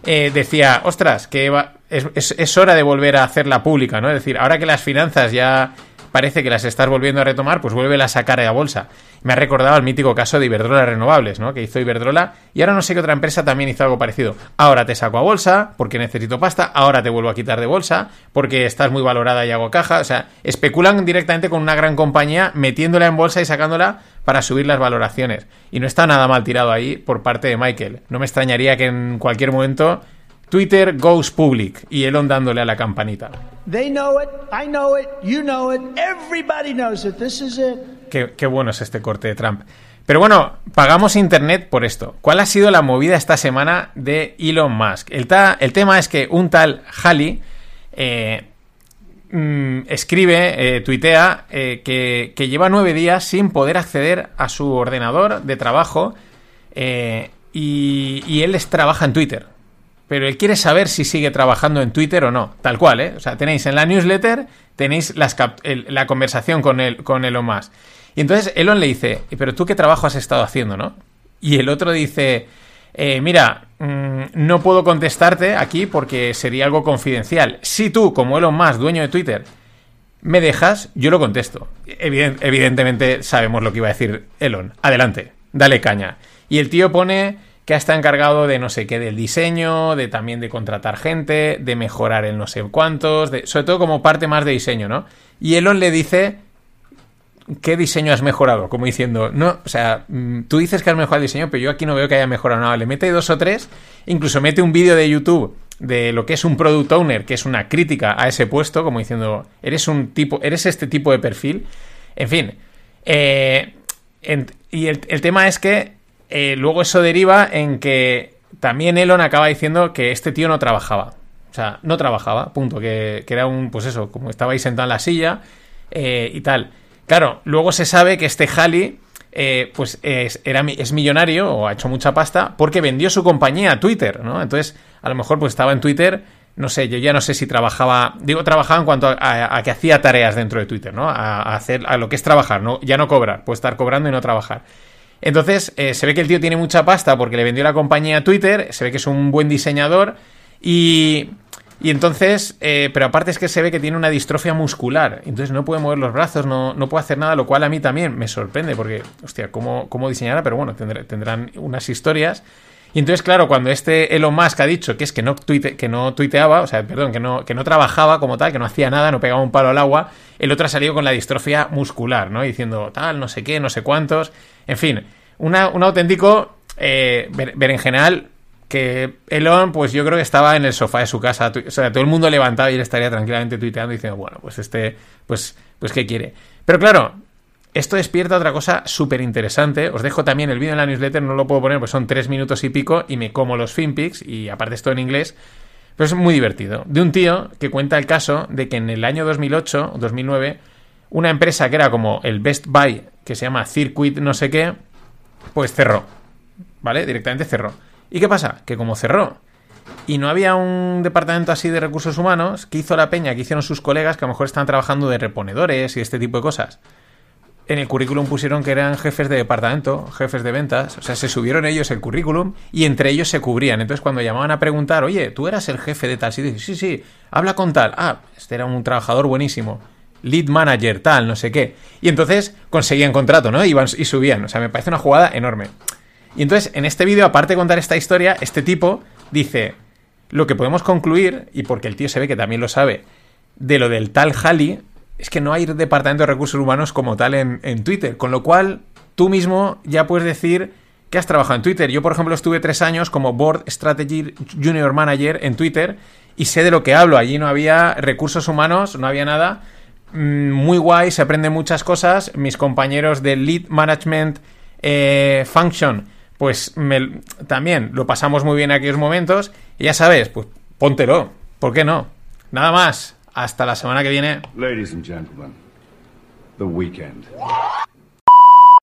eh, decía, ostras, que es, es, hora de volver a hacerla pública, ¿no? Es decir, ahora que las finanzas ya parece que las estás volviendo a retomar, pues vuelve a sacar a bolsa. Me ha recordado el mítico caso de Iberdrola Renovables, ¿no? Que hizo Iberdrola y ahora no sé qué otra empresa también hizo algo parecido. Ahora te saco a bolsa porque necesito pasta, ahora te vuelvo a quitar de bolsa porque estás muy valorada y hago caja. O sea, especulan directamente con una gran compañía metiéndola en bolsa y sacándola para subir las valoraciones. Y no está nada mal tirado ahí por parte de Michael. No me extrañaría que en cualquier momento Twitter goes public y Elon dándole a la campanita. They know it, I know it, you know it, everybody knows it. This is it. Qué, qué bueno es este corte de Trump. Pero bueno, pagamos internet por esto. ¿Cuál ha sido la movida esta semana de Elon Musk? El, ta, el tema es que un tal Halley eh, mm, escribe, eh, tuitea, eh, que, que, lleva nueve días sin poder acceder a su ordenador de trabajo y, y él trabaja en Twitter pero él quiere saber si sigue trabajando en Twitter o no. Tal cual, ¿eh? O sea, tenéis en la newsletter, tenéis el, la conversación con, él, con Elon Musk. Y entonces Elon le dice, pero tú qué trabajo has estado haciendo, ¿no? Y el otro dice, eh, mira, mmm, no puedo contestarte aquí porque sería algo confidencial. Si tú, como Elon Musk, dueño de Twitter, me dejas, yo lo contesto. Evident, evidentemente sabemos lo que iba a decir Elon. Adelante. dale caña. Y el tío pone que está encargado de no sé qué del diseño, de también de contratar gente, de mejorar el no sé cuántos, sobre todo como parte más de diseño, ¿no? Y Elon le dice ¿qué diseño has mejorado? Como diciendo, no, o sea, mm, tú dices que has mejorado el diseño, pero yo aquí no veo que haya mejorado nada. Le mete dos o tres, incluso mete un vídeo de YouTube de lo que es un product owner, que es una crítica a ese puesto, como diciendo, eres un tipo, eres este tipo de perfil. En fin. Eh, y el, tema es que eh, luego eso deriva en que también Elon acaba diciendo que este tío no trabajaba. O sea, no trabajaba, punto. Que, era un, pues eso, como estaba ahí sentado en la silla eh, y tal. Claro, luego se sabe que este Halley, pues es, es millonario o ha hecho mucha pasta porque vendió su compañía a Twitter, ¿no? Entonces, a lo mejor pues estaba en Twitter no sé, yo ya no sé si trabajaba, digo trabajaba en cuanto a, que hacía tareas dentro de Twitter, ¿no? A, hacer a lo que es trabajar, ¿no? Ya no cobrar, puede estar cobrando y no trabajar. Entonces, eh, se ve que el tío tiene mucha pasta porque le vendió la compañía a Twitter, se ve que es un buen diseñador y... Y entonces, eh, pero aparte es que se ve que tiene una distrofia muscular, entonces no puede mover los brazos, no, no puede hacer nada, lo cual a mí también me sorprende, porque, hostia, ¿cómo, cómo diseñará? Pero bueno, tendrán unas historias. Y entonces, claro, cuando este Elon Musk ha dicho que es que no, que no tuiteaba, o sea, perdón, que no, que no trabajaba como tal, que no hacía nada, no pegaba un palo al agua, el otro ha salido con la distrofia muscular, ¿no? Diciendo tal, no sé qué, no sé cuántos. En fin, un auténtico eh, general que Elon, pues yo creo que estaba en el sofá de su casa, o sea, todo el mundo levantaba y él estaría tranquilamente tuiteando diciendo, bueno, pues este, pues, pues, ¿qué quiere? Pero claro, esto despierta otra cosa súper interesante. Os dejo también el vídeo en la newsletter, no lo puedo poner porque son tres minutos y pico y me como los finpics y aparte esto en inglés. Pero es muy divertido. De un tío que cuenta el caso de que en el año 2008 o 2009 una empresa que era como el Best Buy, que se llama Circuit no sé qué, pues cerró. ¿Vale? Directamente cerró. ¿Y qué pasa? Que como cerró y no había un departamento así de recursos humanos, ¿qué hizo la peña? que hicieron sus colegas que a lo mejor están trabajando de reponedores y este tipo de cosas? en el currículum pusieron que eran jefes de departamento, jefes de ventas, o sea, se subieron ellos el currículum y entre ellos se cubrían. Entonces, cuando llamaban a preguntar, oye, tú eras el jefe de tal sitio, sí, sí, habla con tal, ah, este era un trabajador buenísimo, lead manager, tal, no sé qué. Y entonces conseguían contrato, ¿no? Iban y subían, o sea, me parece una jugada enorme. Y entonces, en este vídeo, aparte de contar esta historia, este tipo dice, lo que podemos concluir, y porque el tío se ve que también lo sabe, de lo del tal Halley es que no hay departamento de recursos humanos como tal en, Twitter, con lo cual tú mismo ya puedes decir que has trabajado en Twitter. Yo, por ejemplo, estuve tres años como Board Strategy Junior Manager en Twitter y sé de lo que hablo. Allí no había recursos humanos, no había nada. Mm, muy guay, se aprenden muchas cosas. Mis compañeros de Lead Management eh, Function, pues también lo pasamos muy bien en aquellos momentos. Y ya sabes, pues póntelo. ¿Por qué no? Nada más. Hasta la semana que viene. Ladies and gentlemen, the weekend.